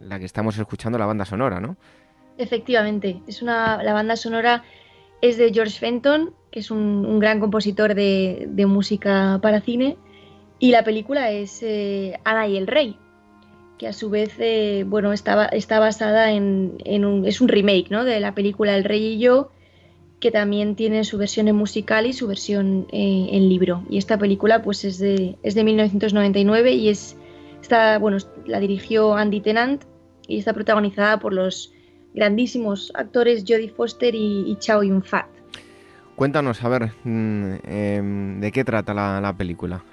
[SPEAKER 1] la que estamos escuchando, la banda sonora, ¿no?
[SPEAKER 5] Efectivamente, es una, la banda sonora es de George Fenton, que es un, gran compositor de, música para cine, y la película es eh, Ana y el Rey, que a su vez eh, bueno, está, está basada en, un, es un remake ¿no? de la película El Rey y yo, que también tiene su versión en musical y su versión eh, en libro. Y esta película pues es de, es de 1999 y es, está, bueno, la dirigió Andy Tennant y está protagonizada por los grandísimos actores Jodie Foster y, Chow Yun-fat.
[SPEAKER 1] Cuéntanos, a ver, mm, em, ¿de qué trata la, película?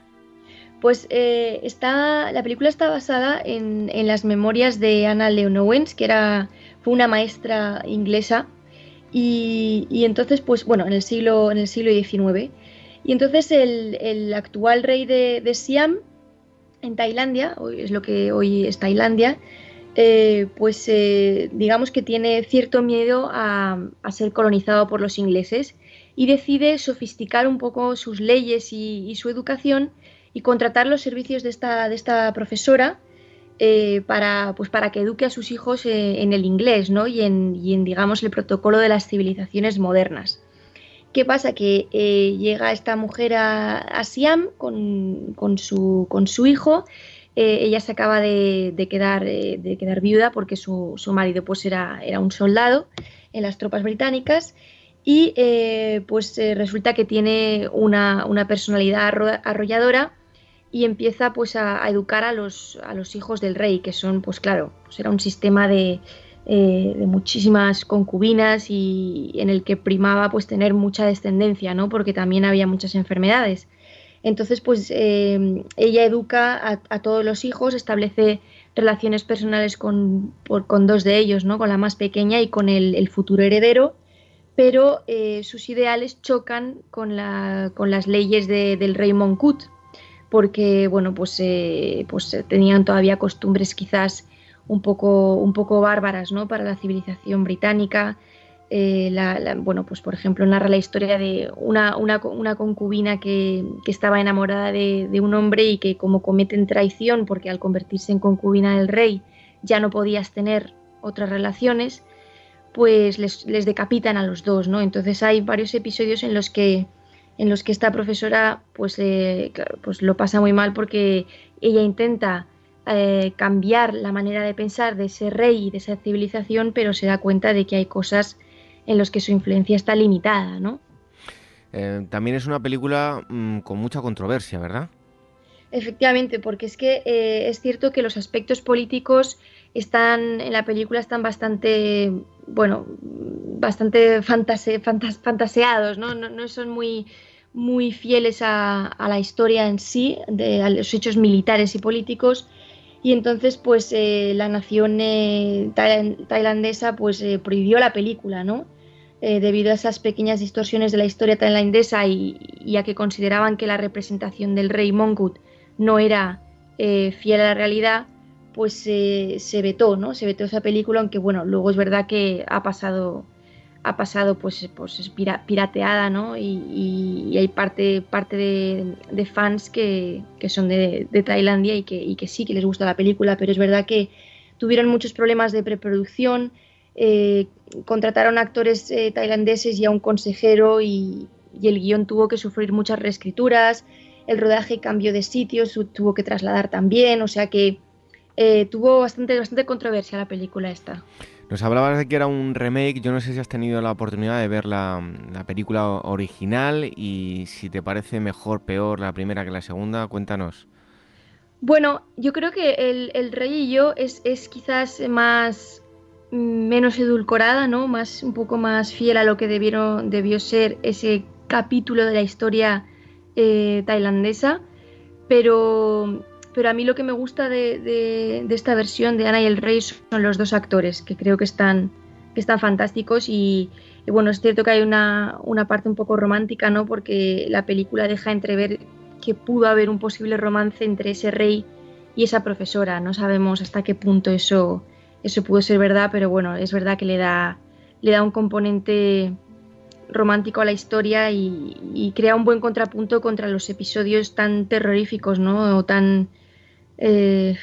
[SPEAKER 5] Pues eh, está, la película está basada en, las memorias de Anna Leonowens, que era, fue una maestra inglesa, y, entonces, pues bueno, en el siglo, en el siglo XIX. Y entonces el, actual rey de, de, Siam, en Tailandia, es lo que hoy es Tailandia, eh, pues eh, digamos que tiene cierto miedo a, ser colonizado por los ingleses y decide sofisticar un poco sus leyes y, su educación y contratar los servicios de esta, de esta profesora eh, para, pues para que eduque a sus hijos en el inglés ¿no? y, en, digamos, el protocolo de las civilizaciones modernas. ¿Qué pasa? Que llega esta mujer a, Siam con, con, su, con su hijo eh, ella se acaba de, quedar, eh, de quedar viuda porque su, marido pues era, era un soldado en las tropas británicas y eh, pues resulta que tiene una, personalidad arrolladora y empieza pues a, educar a los, a los, hijos del rey, que son, pues claro, pues era un sistema de, de, muchísimas concubinas y en el que primaba pues tener mucha descendencia, ¿no? Porque también había muchas enfermedades. Entonces, pues ella educa a, todos los hijos, establece relaciones personales con, con, dos de ellos, ¿no? Con la más pequeña y con el, futuro heredero pero eh, sus ideales chocan con, las leyes del rey Moncut, porque bueno, pues, eh, pues eh, tenían todavía costumbres quizás un poco, un poco bárbaras ¿no? para la civilización británica. Bueno, pues por ejemplo narra la historia de una, concubina que, estaba enamorada de, de, un hombre y que como cometen traición, porque al convertirse en concubina del rey ya no podías tener otras relaciones, pues les, decapitan a los dos, ¿no? Entonces hay varios episodios en los que en los que esta profesora pues, eh, pues lo pasa muy mal porque ella intenta eh, cambiar la manera de pensar de ese rey y de esa civilización, pero se da cuenta de que hay cosas en las que su influencia está limitada, ¿no?
[SPEAKER 4] Eh, también es una película mm, con mucha controversia, ¿verdad?
[SPEAKER 5] Efectivamente, porque es que es cierto que los aspectos políticos están en la película están bastante bueno, bastante fantaseados, ¿no? ¿no? son muy, muy fieles a, la historia en sí, de, a los hechos militares y políticos. Y entonces, pues, eh, la nación eh, tailandesa, pues, eh, prohibió la película, ¿no? Debido a esas pequeñas distorsiones de la historia tailandesa y, a que consideraban que la representación del rey Mongkut no era fiel a la realidad, pues se vetó, ¿no? Se vetó esa película, aunque bueno, luego es verdad que ha pasado, ha pasado pues, pues pirateada, ¿no? Y, hay parte, parte de, fans que, son de, Tailandia y que, que, sí, que les gusta la película, pero es verdad que tuvieron muchos problemas de preproducción, eh, contrataron actores eh, tailandeses y a un consejero y, y el guion tuvo que sufrir muchas reescrituras, el rodaje cambió de sitio, tuvo que trasladar también, o sea que eh, tuvo bastante, bastante controversia la película esta.
[SPEAKER 4] Nos hablabas de que era un remake, yo no sé si has tenido la oportunidad de ver la, película original y si te parece mejor, peor la primera que la segunda, cuéntanos.
[SPEAKER 5] Bueno, yo creo que el, Rey y yo es, quizás más menos edulcorada, ¿no? Más, un poco más fiel a lo que debió ser ese capítulo de la historia eh, tailandesa, pero pero a mí lo que me gusta de, esta versión de Ana y el Rey son los dos actores, que creo que están, que están fantásticos y, bueno, es cierto que hay una, parte un poco romántica, ¿no? Porque la película deja entrever que pudo haber un posible romance entre ese rey y esa profesora. No sabemos hasta qué punto eso, eso pudo ser verdad, pero bueno, es verdad que le da, le da un componente romántico a la historia y, y, crea un buen contrapunto contra los episodios tan terroríficos, ¿no? O tan eh,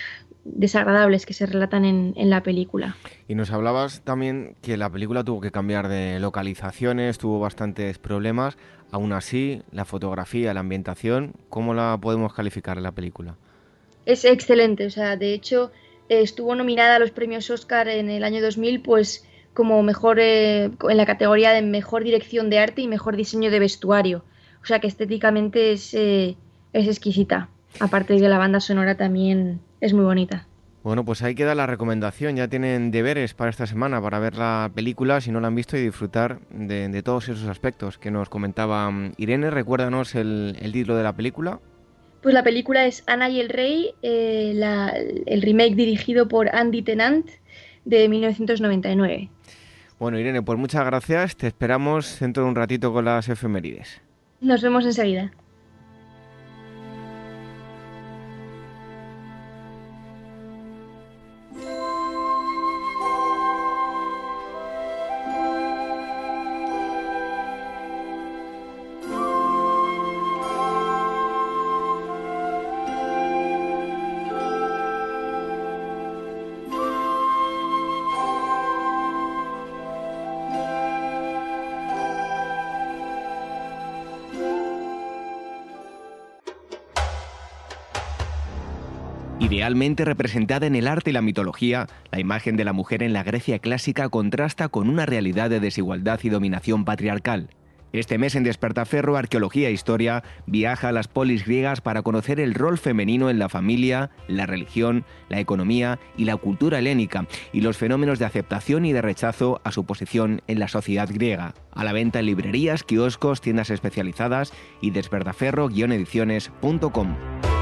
[SPEAKER 5] desagradables que se relatan en, la película.
[SPEAKER 4] Y nos hablabas también que la película tuvo que cambiar de localizaciones, tuvo bastantes problemas. Aún así, la fotografía, la ambientación, ¿cómo la podemos calificar en la película?
[SPEAKER 5] Es excelente, o sea, de hecho estuvo nominada a los premios Oscar en el año 2000, pues como mejor eh, en la categoría de mejor dirección de arte y mejor diseño de vestuario. O sea que estéticamente es, eh, es exquisita. Aparte de que la banda sonora también es muy bonita.
[SPEAKER 4] Bueno, pues ahí queda la recomendación. Ya tienen deberes para esta semana para ver la película si no la han visto y disfrutar de, todos esos aspectos que nos comentaba mm, Irene. Recuérdanos el, título de la película.
[SPEAKER 5] Pues la película es Ana y el Rey, eh, el remake dirigido por Andy Tennant de 1999.
[SPEAKER 4] Bueno, Irene, pues muchas gracias. Te esperamos dentro de un ratito con las efemérides.
[SPEAKER 5] Nos vemos enseguida.
[SPEAKER 4] Idealmente representada en el arte y la mitología, la imagen de la mujer en la Grecia clásica contrasta con una realidad de desigualdad y dominación patriarcal. Este mes en Despertaferro, Arqueología e Historia viaja a las polis griegas para conocer el rol femenino en la familia, la religión, la economía y la cultura helénica y los fenómenos de aceptación y de rechazo a su posición en la sociedad griega. A la venta en librerías, kioscos, tiendas especializadas y despertaferro-ediciones.com.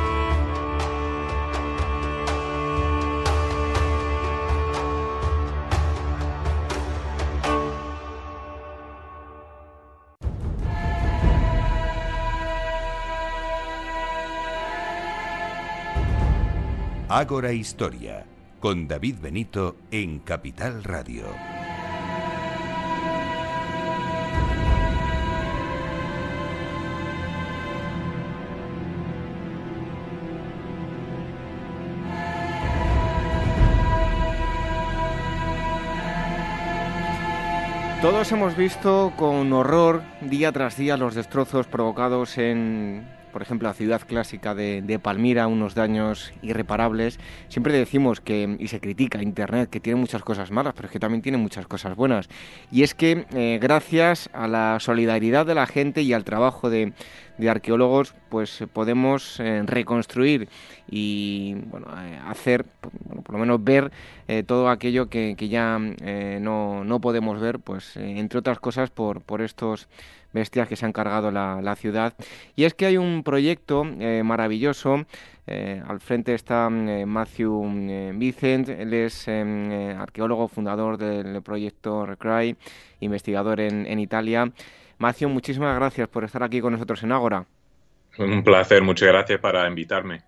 [SPEAKER 6] Ágora Historia, con David Benito en Capital Radio.
[SPEAKER 1] Todos hemos visto con horror día tras día los destrozos provocados en por ejemplo, la ciudad clásica de, Palmira, unos daños irreparables. Siempre decimos que, y se critica Internet, que tiene muchas cosas malas, pero es que también tiene muchas cosas buenas. Y es que eh, gracias a la solidaridad de la gente y al trabajo de, arqueólogos, pues podemos eh, reconstruir y bueno, eh, hacer, por lo menos ver todo aquello que, ya no, no, podemos ver, pues entre otras cosas por, por estos bestias que se han cargado la, ciudad. Y es que hay un proyecto eh, maravilloso. Eh, al frente está eh, Matthew Vicent, él es arqueólogo, fundador del proyecto Recry, investigador en, en Italia. Matthew, muchísimas gracias por estar aquí con nosotros en Ágora.
[SPEAKER 7] Un placer, muchas gracias para invitarme.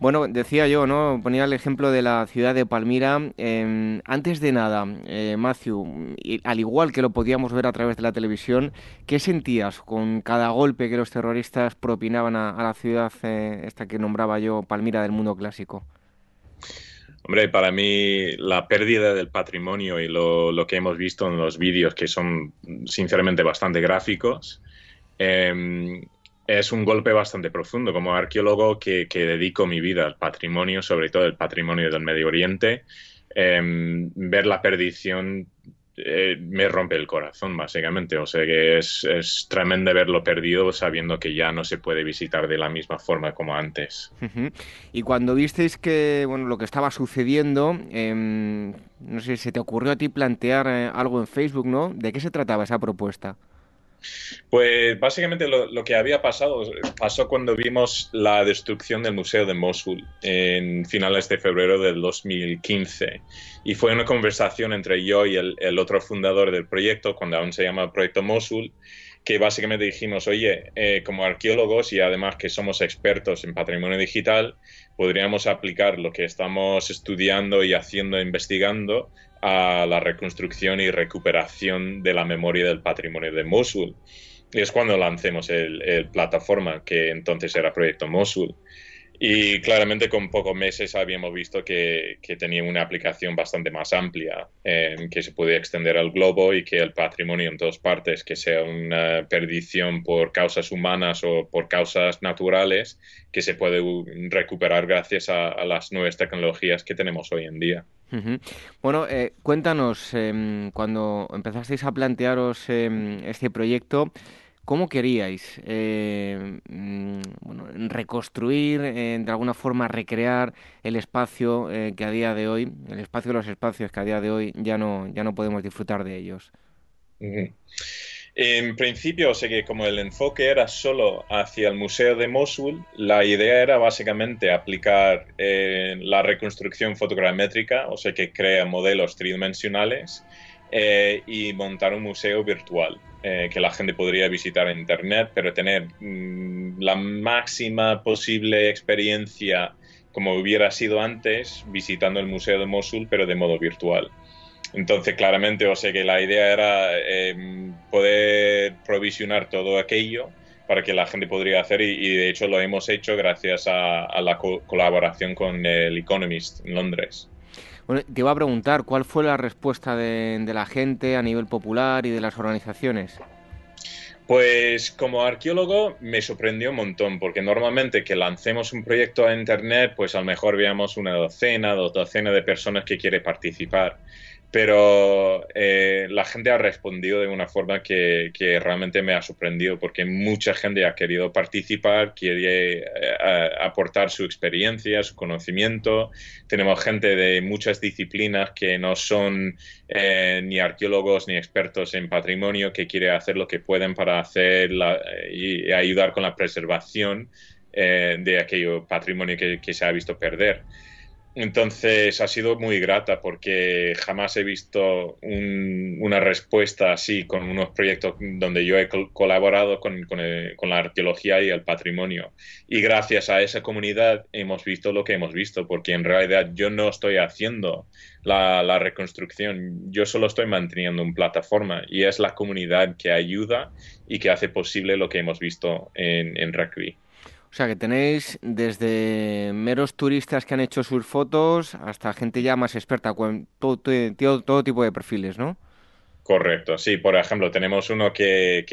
[SPEAKER 1] Bueno, decía yo, ¿no? Ponía el ejemplo de la ciudad de Palmira. Em, antes de nada, eh, Matthew, al igual que lo podíamos ver a través de la televisión, ¿qué sentías con cada golpe que los terroristas propinaban a, la ciudad eh, esta que nombraba yo, Palmira del mundo clásico?
[SPEAKER 7] Hombre, para mí la pérdida del patrimonio y lo, que hemos visto en los vídeos, que son sinceramente bastante gráficos, eh, es un golpe bastante profundo. Como arqueólogo que, dedico mi vida al patrimonio, sobre todo el patrimonio del Medio Oriente, em, ver la perdición eh, me rompe el corazón, básicamente. O sea que es, tremendo verlo perdido sabiendo que ya no se puede visitar de la misma forma como antes.
[SPEAKER 1] Y cuando visteis que, bueno, lo que estaba sucediendo, em, no sé, se te ocurrió a ti plantear eh, algo en Facebook, ¿no? ¿De qué se trataba esa propuesta?
[SPEAKER 7] Pues básicamente lo, que había pasado pasó cuando vimos la destrucción del Museo de Mosul en finales de febrero del 2015. Y fue una conversación entre yo y el, otro fundador del proyecto, cuando aún se llama Proyecto Mosul, que básicamente dijimos, oye, eh, como arqueólogos y además que somos expertos en patrimonio digital, podríamos aplicar lo que estamos estudiando y haciendo, e investigando a la reconstrucción y recuperación de la memoria del patrimonio de Mosul. Y es cuando lancemos el, plataforma, que entonces era Proyecto Mosul. Y claramente con pocos meses habíamos visto que, tenía una aplicación bastante más amplia, que se puede extender al globo y que el patrimonio en todas partes, que sea una perdición por causas humanas o por causas naturales, que se puede recuperar gracias a las nuevas tecnologías que tenemos hoy en día.
[SPEAKER 1] Bueno, eh, cuéntanos, em, cuando empezasteis a plantearos em, este proyecto, ¿cómo queríais em, mm, reconstruir, eh, de alguna forma recrear el espacio eh, que a día de hoy, el espacio de los espacios que a día de hoy ya no, ya no podemos disfrutar de ellos?
[SPEAKER 7] En principio, sé que como el enfoque era solo hacia el Museo de Mosul, la idea era básicamente aplicar eh, la reconstrucción fotogramétrica, o sea que crea modelos tridimensionales eh, y montar un museo virtual eh, que la gente podría visitar en Internet, pero tener mm, la máxima posible experiencia como hubiera sido antes visitando el Museo de Mosul, pero de modo virtual. Entonces, claramente, o sea que la idea era em, poder provisionar todo aquello para que la gente podría hacer y, de hecho lo hemos hecho gracias a, la colaboración con el Economist en Londres.
[SPEAKER 1] Te iba a preguntar, ¿cuál fue la respuesta de, la gente a nivel popular y de las organizaciones?
[SPEAKER 7] Pues como arqueólogo me sorprendió un montón, porque normalmente que lancemos un proyecto a Internet, pues a lo mejor veamos una docena, dos docenas de personas que quieren participar pero eh, la gente ha respondido de una forma que, realmente me ha sorprendido porque mucha gente ha querido participar, quiere eh, aportar su experiencia, su conocimiento. Tenemos gente de muchas disciplinas que no son eh, ni arqueólogos ni expertos en patrimonio que quiere hacer lo que pueden para hacer y ayudar con la preservación de aquello patrimonio que se ha visto perder. Entonces ha sido muy grata porque jamás he visto una respuesta así con unos proyectos donde yo he colaborado con, la arqueología y el patrimonio. Y gracias a esa comunidad hemos visto lo que hemos visto, porque en realidad yo no estoy haciendo la, reconstrucción, yo solo estoy manteniendo una plataforma y es la comunidad que ayuda y que hace posible lo que hemos visto en, en
[SPEAKER 1] o sea que tenéis desde meros turistas que han hecho sus fotos hasta gente ya más experta, con todo, todo, tipo de perfiles, ¿no?
[SPEAKER 7] Correcto, sí. Por ejemplo, tenemos uno que,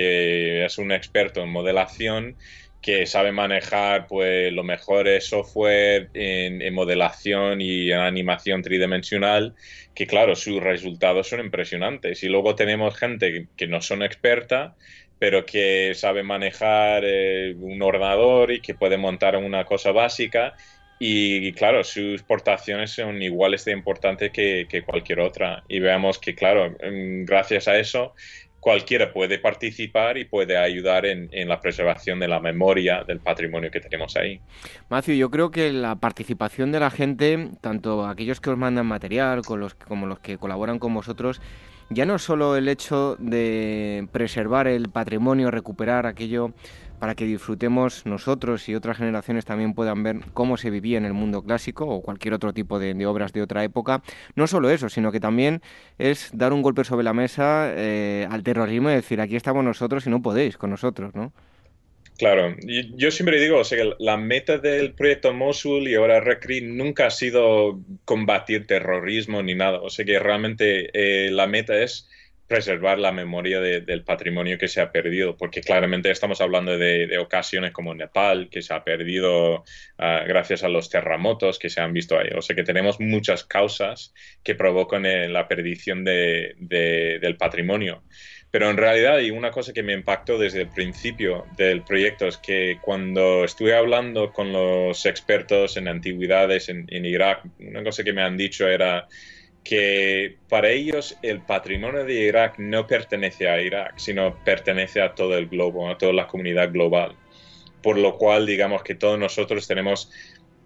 [SPEAKER 7] es un experto en modelación que sabe manejar pues los mejores software en, modelación y en animación tridimensional, que claro, sus resultados son impresionantes. Y luego tenemos gente que, que no son experta, pero que sabe manejar eh, un ordenador y que puede montar una cosa básica. Y, claro, sus portaciones son iguales de importantes que, cualquier otra. Y veamos que, claro, mm, gracias a eso, cualquiera puede participar y puede ayudar en, la preservación de la memoria del patrimonio que tenemos ahí.
[SPEAKER 1] Macio, yo creo que la participación de la gente, tanto aquellos que os mandan material como los que colaboran con vosotros, ya no solo el hecho de preservar el patrimonio, recuperar aquello para que disfrutemos nosotros y otras generaciones también puedan ver cómo se vivía en el mundo clásico o cualquier otro tipo de, obras de otra época. No solo eso, sino que también es dar un golpe sobre la mesa eh, al terrorismo y decir aquí estamos nosotros y no podéis con nosotros, ¿no?
[SPEAKER 7] Claro, yo siempre digo, o sea, que la meta del proyecto Mosul y ahora RECRI nunca ha sido combatir terrorismo ni nada, o sea que realmente eh, la meta es preservar la memoria del patrimonio que se ha perdido, porque claramente estamos hablando de, ocasiones como Nepal, que se ha perdido ah, gracias a los terremotos que se han visto ahí. O sea que tenemos muchas causas que provocan eh, la perdición del patrimonio. Pero en realidad, y una cosa que me impactó desde el principio del proyecto es que cuando estuve hablando con los expertos en antigüedades en, Irak, una cosa que me han dicho era que para ellos el patrimonio de Irak no pertenece a Irak, sino pertenece a todo el globo, a toda la comunidad global. Por lo cual, digamos que todos nosotros tenemos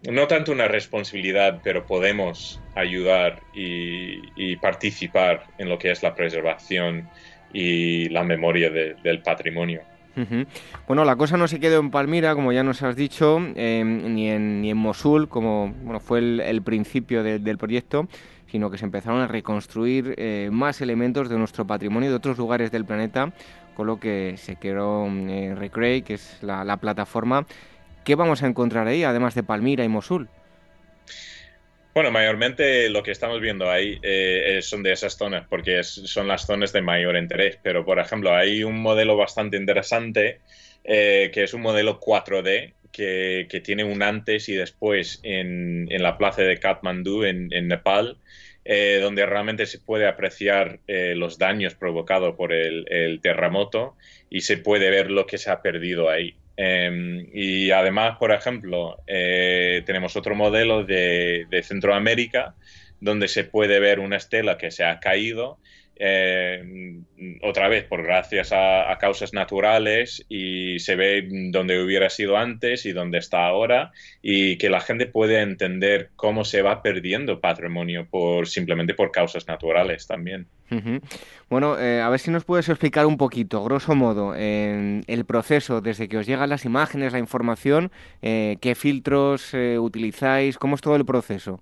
[SPEAKER 7] no tanto una responsabilidad, pero podemos ayudar y participar en lo que es la preservación y la memoria del patrimonio.
[SPEAKER 1] Bueno, la cosa no se quedó en Palmira, como ya nos has dicho, em, ni, en, ni en Mosul, como bueno, fue el, principio del proyecto, sino que se empezaron a reconstruir eh, más elementos de nuestro patrimonio de otros lugares del planeta, con lo que se creó eh, Recreate, que es la, la plataforma. ¿Qué vamos a encontrar ahí, además de Palmira y Mosul?
[SPEAKER 7] Bueno, mayormente lo que estamos viendo ahí eh, son de esas zonas, porque son las zonas de mayor interés. Pero, por ejemplo, hay un modelo bastante interesante, eh, que es un modelo 4D, que, tiene un antes y después en, la plaza de Kathmandu, en, Nepal, eh, donde realmente se puede apreciar los daños provocados por el terremoto y se puede ver lo que se ha perdido ahí. Em, y además, por ejemplo, eh, tenemos otro modelo de, Centroamérica donde se puede ver una estela que se ha caído eh, otra vez por gracias a, causas naturales y se ve donde hubiera sido antes y donde está ahora y que la gente puede entender cómo se va perdiendo patrimonio por simplemente por causas naturales también.
[SPEAKER 1] Bueno, eh, a ver si nos puedes explicar un poquito, grosso modo, el proceso desde que os llegan las imágenes, la información, eh, qué filtros utilizáis, cómo es todo el proceso.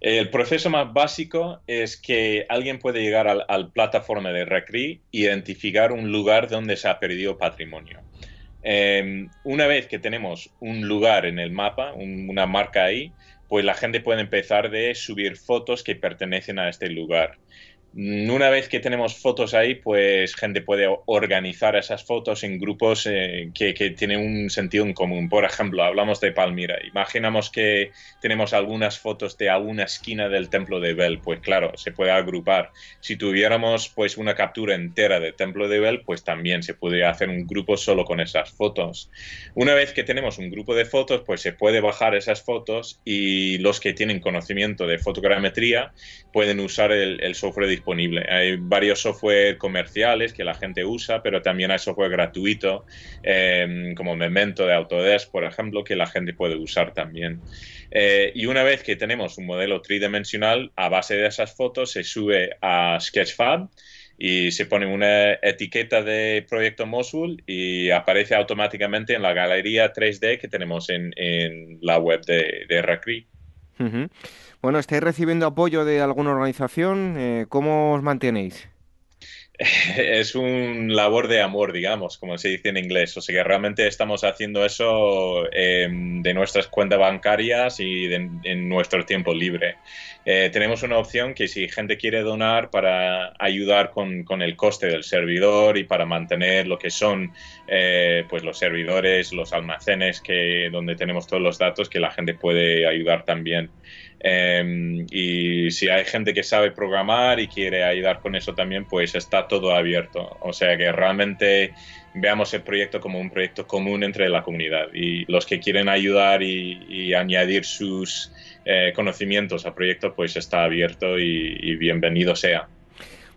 [SPEAKER 7] El proceso más básico es que alguien puede llegar a la plataforma de RECRI e identificar un lugar donde se ha perdido patrimonio. Em, una vez que tenemos un lugar en el mapa, una marca ahí, pues la gente puede empezar de subir fotos que pertenecen a este lugar. Una vez que tenemos fotos ahí, pues gente puede organizar esas fotos en grupos eh, que, tienen un sentido en común. Por ejemplo, hablamos de Palmira. Imaginamos que tenemos algunas fotos de alguna esquina del templo de Bel. Pues claro, se puede agrupar. Si tuviéramos pues una captura entera del templo de Bel, pues también se podría hacer un grupo solo con esas fotos. Una vez que tenemos un grupo de fotos, pues se puede bajar esas fotos y los que tienen conocimiento de fotogrametría pueden usar el, el software disponible. Hay varios software comerciales que la gente usa, pero también hay software gratuito, em, como Memento de Autodesk, por ejemplo, que la gente puede usar también. Eh, y una vez que tenemos un modelo tridimensional, a base de esas fotos se sube a Sketchfab y se pone una etiqueta de proyecto Mosul y aparece automáticamente en la galería 3D que tenemos en, la web de, de.
[SPEAKER 1] Bueno, ¿estáis recibiendo apoyo de alguna organización? Eh, ¿Cómo os mantenéis? <laughs>
[SPEAKER 7] es un labor de amor, digamos, como se dice en inglés. O sea que realmente estamos haciendo eso em, de nuestras cuentas bancarias y en nuestro tiempo libre. Eh, tenemos una opción que si gente quiere donar para ayudar con, el coste del servidor y para mantener lo que son eh, pues los servidores, los almacenes que, donde tenemos todos los datos, que la gente puede ayudar también. Em, y si hay gente que sabe programar y quiere ayudar con eso también, pues está todo abierto. O sea que realmente veamos el proyecto como un proyecto común entre la comunidad y los que quieren ayudar y, añadir sus eh, conocimientos al proyecto, pues está abierto y, bienvenido sea.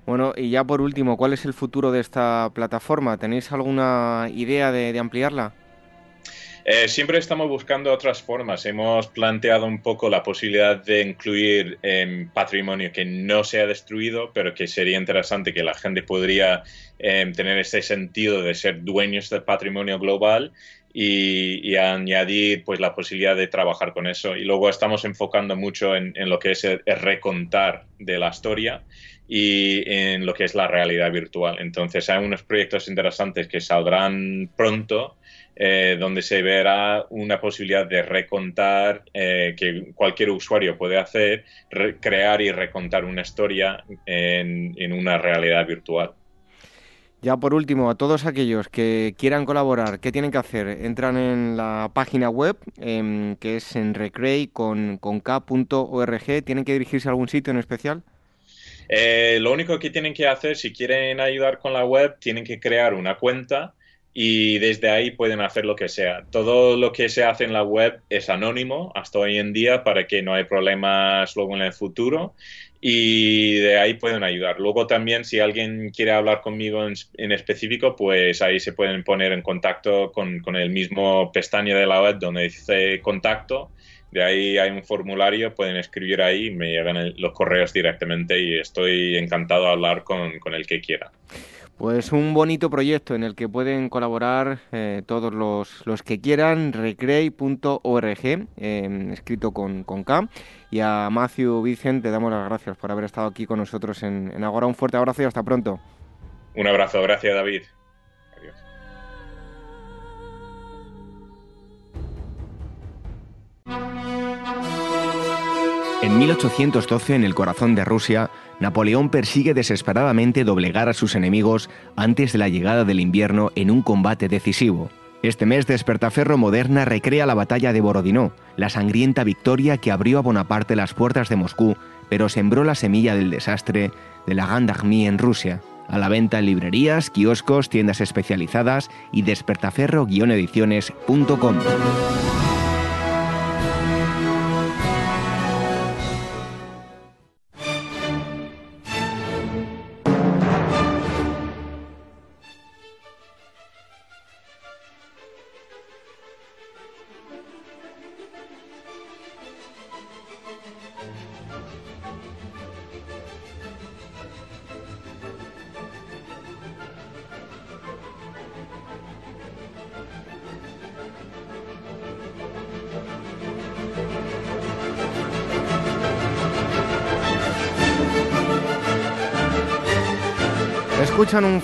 [SPEAKER 1] Bueno, y ya por último, ¿cuál es el futuro de esta plataforma? ¿Tenéis alguna idea de ampliarla?
[SPEAKER 7] Eh, siempre estamos buscando otras formas. Hemos planteado un poco la posibilidad de incluir em, patrimonio que no sea destruido, pero que sería interesante que la gente podría em, tener ese sentido de ser dueños del patrimonio global y, añadir pues la posibilidad de trabajar con eso. Y luego estamos enfocando mucho en, lo que es el, recontar de la historia y en lo que es la realidad virtual. Entonces hay unos proyectos interesantes que saldrán pronto eh, donde se verá una posibilidad de recontar eh, que cualquier usuario puede hacer, crear y recontar una historia en, una realidad virtual.
[SPEAKER 1] Ya por último, a todos aquellos que quieran colaborar, ¿qué tienen que hacer? Entran en la página web, em, que es en recreate con, k.org. ¿Tienen que dirigirse a algún sitio en especial?
[SPEAKER 7] Eh, lo único que tienen que hacer, si quieren ayudar con la web, tienen que crear una cuenta y desde ahí pueden hacer lo que sea. Todo lo que se hace en la web es anónimo hasta hoy en día para que no haya problemas luego en el futuro y de ahí pueden ayudar. Luego también si alguien quiere hablar conmigo en, específico, pues ahí se pueden poner en contacto con, el mismo pestaña de la web donde dice contacto. De ahí hay un formulario, pueden escribir ahí, me llegan los correos directamente y estoy encantado de hablar con el que quiera.
[SPEAKER 1] Pues un bonito proyecto en el que pueden colaborar eh, todos los, los, que quieran, recreate.org, em, escrito con, con, K. Y a Matthew Vicente te damos las gracias por haber estado aquí con nosotros en, en Agora. Un fuerte abrazo y hasta pronto.
[SPEAKER 7] Un abrazo, gracias David. Adiós.
[SPEAKER 4] En 1812, en el corazón de Rusia, Napoleón persigue desesperadamente doblegar a sus enemigos antes de la llegada del invierno en un combate decisivo. Este mes Despertaferro Moderna recrea la batalla de Borodino, la sangrienta victoria que abrió a Bonaparte las puertas de Moscú, pero sembró la semilla del desastre de la Grande Armée en Rusia. A la venta en librerías, kioscos, tiendas especializadas y despertaferro-ediciones.com.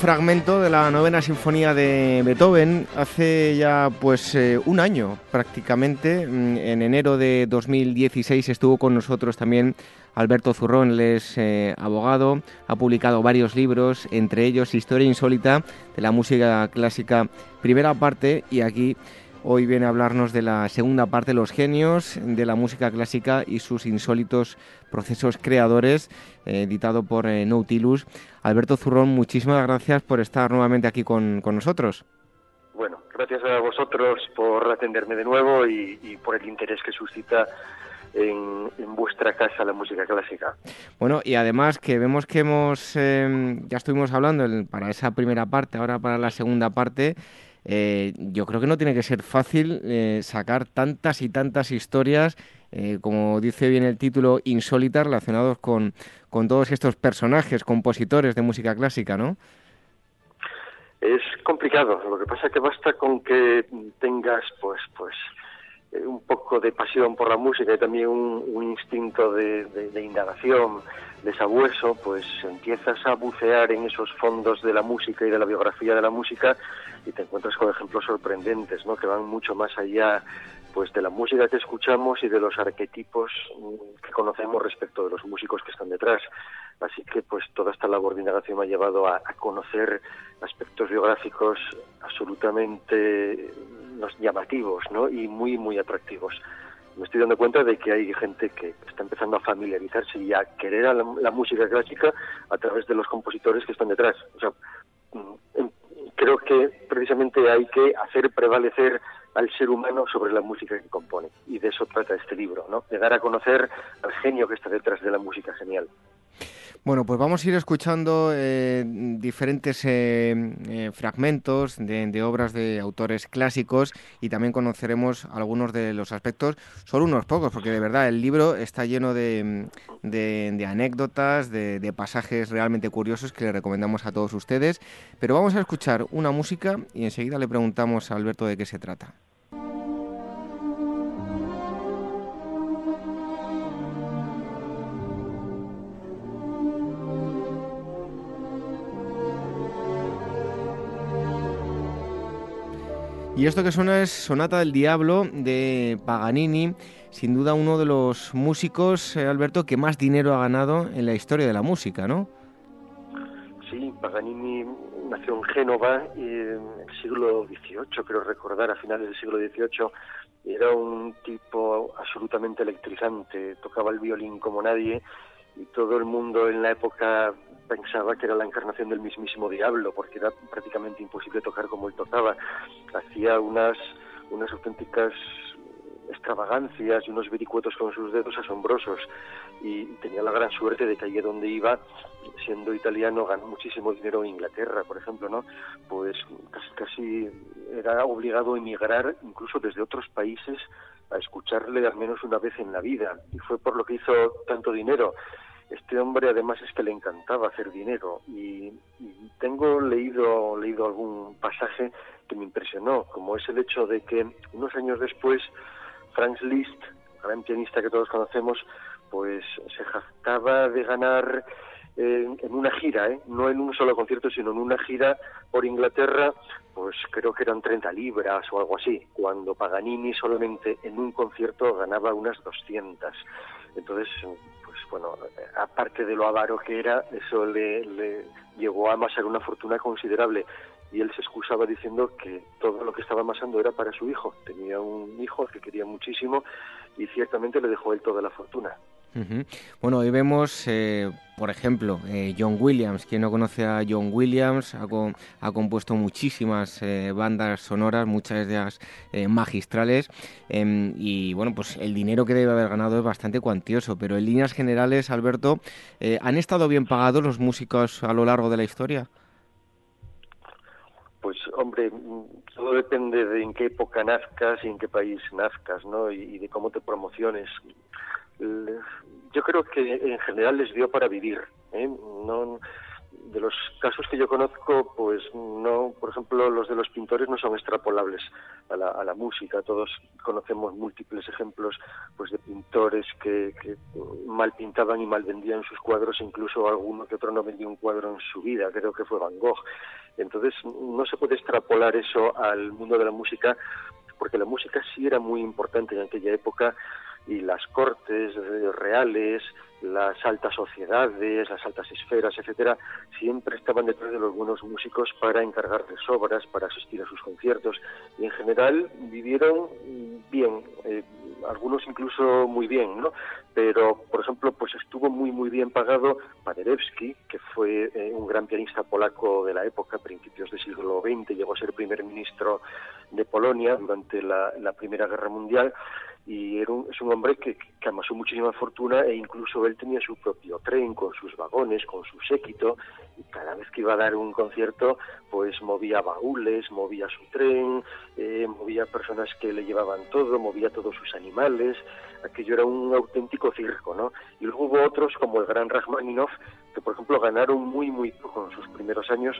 [SPEAKER 1] fragmento de la novena sinfonía de Beethoven hace ya pues eh, un año prácticamente. Mm, en enero de 2016 estuvo con nosotros también Alberto Zurrón, él es eh, abogado, ha publicado varios libros, entre ellos Historia insólita de la música clásica, primera parte, y aquí Hoy viene a hablarnos de la segunda parte, los genios de la música clásica y sus insólitos procesos creadores, eh, editado por eh, Nautilus. Alberto Zurrón, muchísimas gracias por estar nuevamente aquí con, nosotros.
[SPEAKER 8] Bueno, gracias a vosotros por atenderme de nuevo y, por el interés que suscita en, vuestra casa la música clásica.
[SPEAKER 1] Bueno, y además que vemos que hemos, em, ya estuvimos hablando para esa primera parte, ahora para la segunda parte, eh, yo creo que no tiene que ser fácil eh, sacar tantas y tantas historias, eh, como dice bien el título, insólitas relacionados con, con todos estos personajes, compositores de música clásica, ¿no?
[SPEAKER 8] Es complicado. Lo que pasa es que basta con que tengas, pues, pues, un poco de pasión por la música y también un, instinto de, de, indagación, de sabueso, pues empiezas a bucear en esos fondos de la música y de la biografía de la música y te encuentras con ejemplos sorprendentes, ¿no? Que van mucho más allá pues de la música que escuchamos y de los arquetipos mm, que conocemos respecto de los músicos que están detrás. Así que pues toda esta labor de indagación me ha llevado a, conocer aspectos biográficos absolutamente llamativos ¿no? y muy muy atractivos. Me estoy dando cuenta de que hay gente que está empezando a familiarizarse y a querer a la, la música clásica a través de los compositores que están detrás. O sea, mm, creo que precisamente hay que hacer prevalecer al ser humano sobre la música que compone. Y de eso trata este libro, ¿no? De dar a conocer al genio que está detrás de la música genial.
[SPEAKER 1] Bueno, pues vamos a ir escuchando eh, diferentes eh, eh, fragmentos de, obras de autores clásicos y también conoceremos algunos de los aspectos, solo unos pocos, porque de verdad el libro está lleno de, anécdotas, de, pasajes realmente curiosos que le recomendamos a todos ustedes. Pero vamos a escuchar una música y enseguida le preguntamos a Alberto de qué se trata. Y esto que suena es Sonata del Diablo de Paganini, sin duda uno de los músicos, eh, Alberto, que más dinero ha ganado en la historia de la música, ¿no?
[SPEAKER 8] Sí, Paganini nació en Génova en el siglo XVIII, creo recordar, a finales del siglo XVIII. Era un tipo absolutamente electrizante, tocaba el violín como nadie y todo el mundo en la época pensaba que era la encarnación del mismísimo diablo, porque era prácticamente imposible tocar como él tocaba. Hacía unas, unas auténticas extravagancias y unos vericuetos con sus dedos asombrosos. Y tenía la gran suerte de que allí donde iba siendo italiano ganó muchísimo dinero en Inglaterra por ejemplo no pues casi casi era obligado a emigrar incluso desde otros países a escucharle al menos una vez en la vida. Y fue por lo que hizo tanto dinero este hombre además es que le encantaba hacer dinero y, tengo leído leído algún pasaje que me impresionó como es el hecho de que unos años después Franz Liszt gran pianista que todos conocemos pues se jactaba de ganar en, una gira, ¿eh? no en un solo concierto, sino en una gira por Inglaterra, pues creo que eran 30 libras o algo así, cuando Paganini solamente en un concierto ganaba unas 200. Entonces, bueno, aparte de lo avaro que era, eso le, le llegó a amasar una fortuna considerable y él se excusaba diciendo que todo lo que estaba amasando era para su hijo. Tenía un hijo que quería muchísimo y ciertamente le dejó él toda la fortuna.
[SPEAKER 1] Bueno, hoy vemos, eh, por ejemplo, eh, John Williams. Quien no conoce a John Williams ha, ha compuesto muchísimas eh, bandas sonoras, muchas de ellas magistrales. Em, y bueno, pues el dinero que debe haber ganado es bastante cuantioso. Pero en líneas generales, Alberto, ¿han estado bien pagados los músicos a lo largo de la historia?
[SPEAKER 8] Pues hombre, todo depende de en qué época nazcas y en qué país nazcas, ¿no? y de cómo te promociones yo creo que en general les dio para vivir. ¿eh? No, de los casos que yo conozco, pues no, por ejemplo, los de los pintores no son extrapolables a la, a la música. Todos conocemos múltiples ejemplos pues de pintores que, que, mal pintaban y mal vendían sus cuadros, incluso alguno que otro no vendió un cuadro en su vida, creo que fue Van Gogh. Entonces, no se puede extrapolar eso al mundo de la música, porque la música sí era muy importante en aquella época y las cortes reales, las altas sociedades, las altas esferas, etcétera, siempre estaban detrás de los buenos músicos para encargarles obras, para asistir a sus conciertos y en general vivieron bien, eh, algunos incluso muy bien, ¿no? Pero, por ejemplo, pues estuvo muy muy bien pagado Paderewski, que fue eh, un gran pianista polaco de la época, principios del siglo XX, llegó a ser primer ministro de Polonia durante la, Primera Guerra Mundial y era es un hombre que, amasó muchísima fortuna e incluso él tenía su propio tren con sus vagones, con su séquito cada vez que iba a dar un concierto pues movía baúles, movía su tren, eh, movía personas que le llevaban todo, movía todos sus animales, aquello era un auténtico circo, ¿no? Y luego hubo otros como el gran Rachmaninoff que por ejemplo ganaron muy muy poco en sus primeros años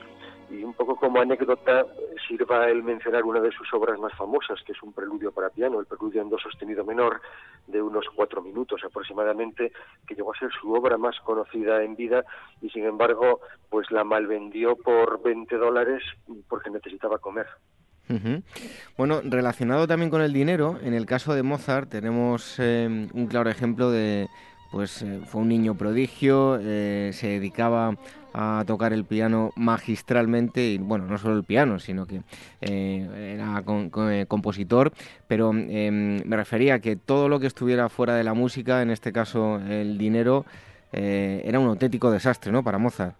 [SPEAKER 8] y un poco como anécdota sirva el mencionar una de sus obras más famosas que es un preludio para piano, el preludio en do sostenido menor de unos cuatro minutos aproximadamente que llegó a ser su obra más conocida en vida y sin embargo pues la malvendió por 20 dólares porque necesitaba comer.
[SPEAKER 1] Bueno, relacionado también con el dinero, en el caso de Mozart tenemos eh, un claro ejemplo de pues eh, fue un niño prodigio, eh, se dedicaba a tocar el piano magistralmente y bueno, no solo el piano, sino que eh, era compositor, pero em, me refería a que todo lo que estuviera fuera de la música, en este caso el dinero, era un auténtico desastre, ¿no? Para Mozart.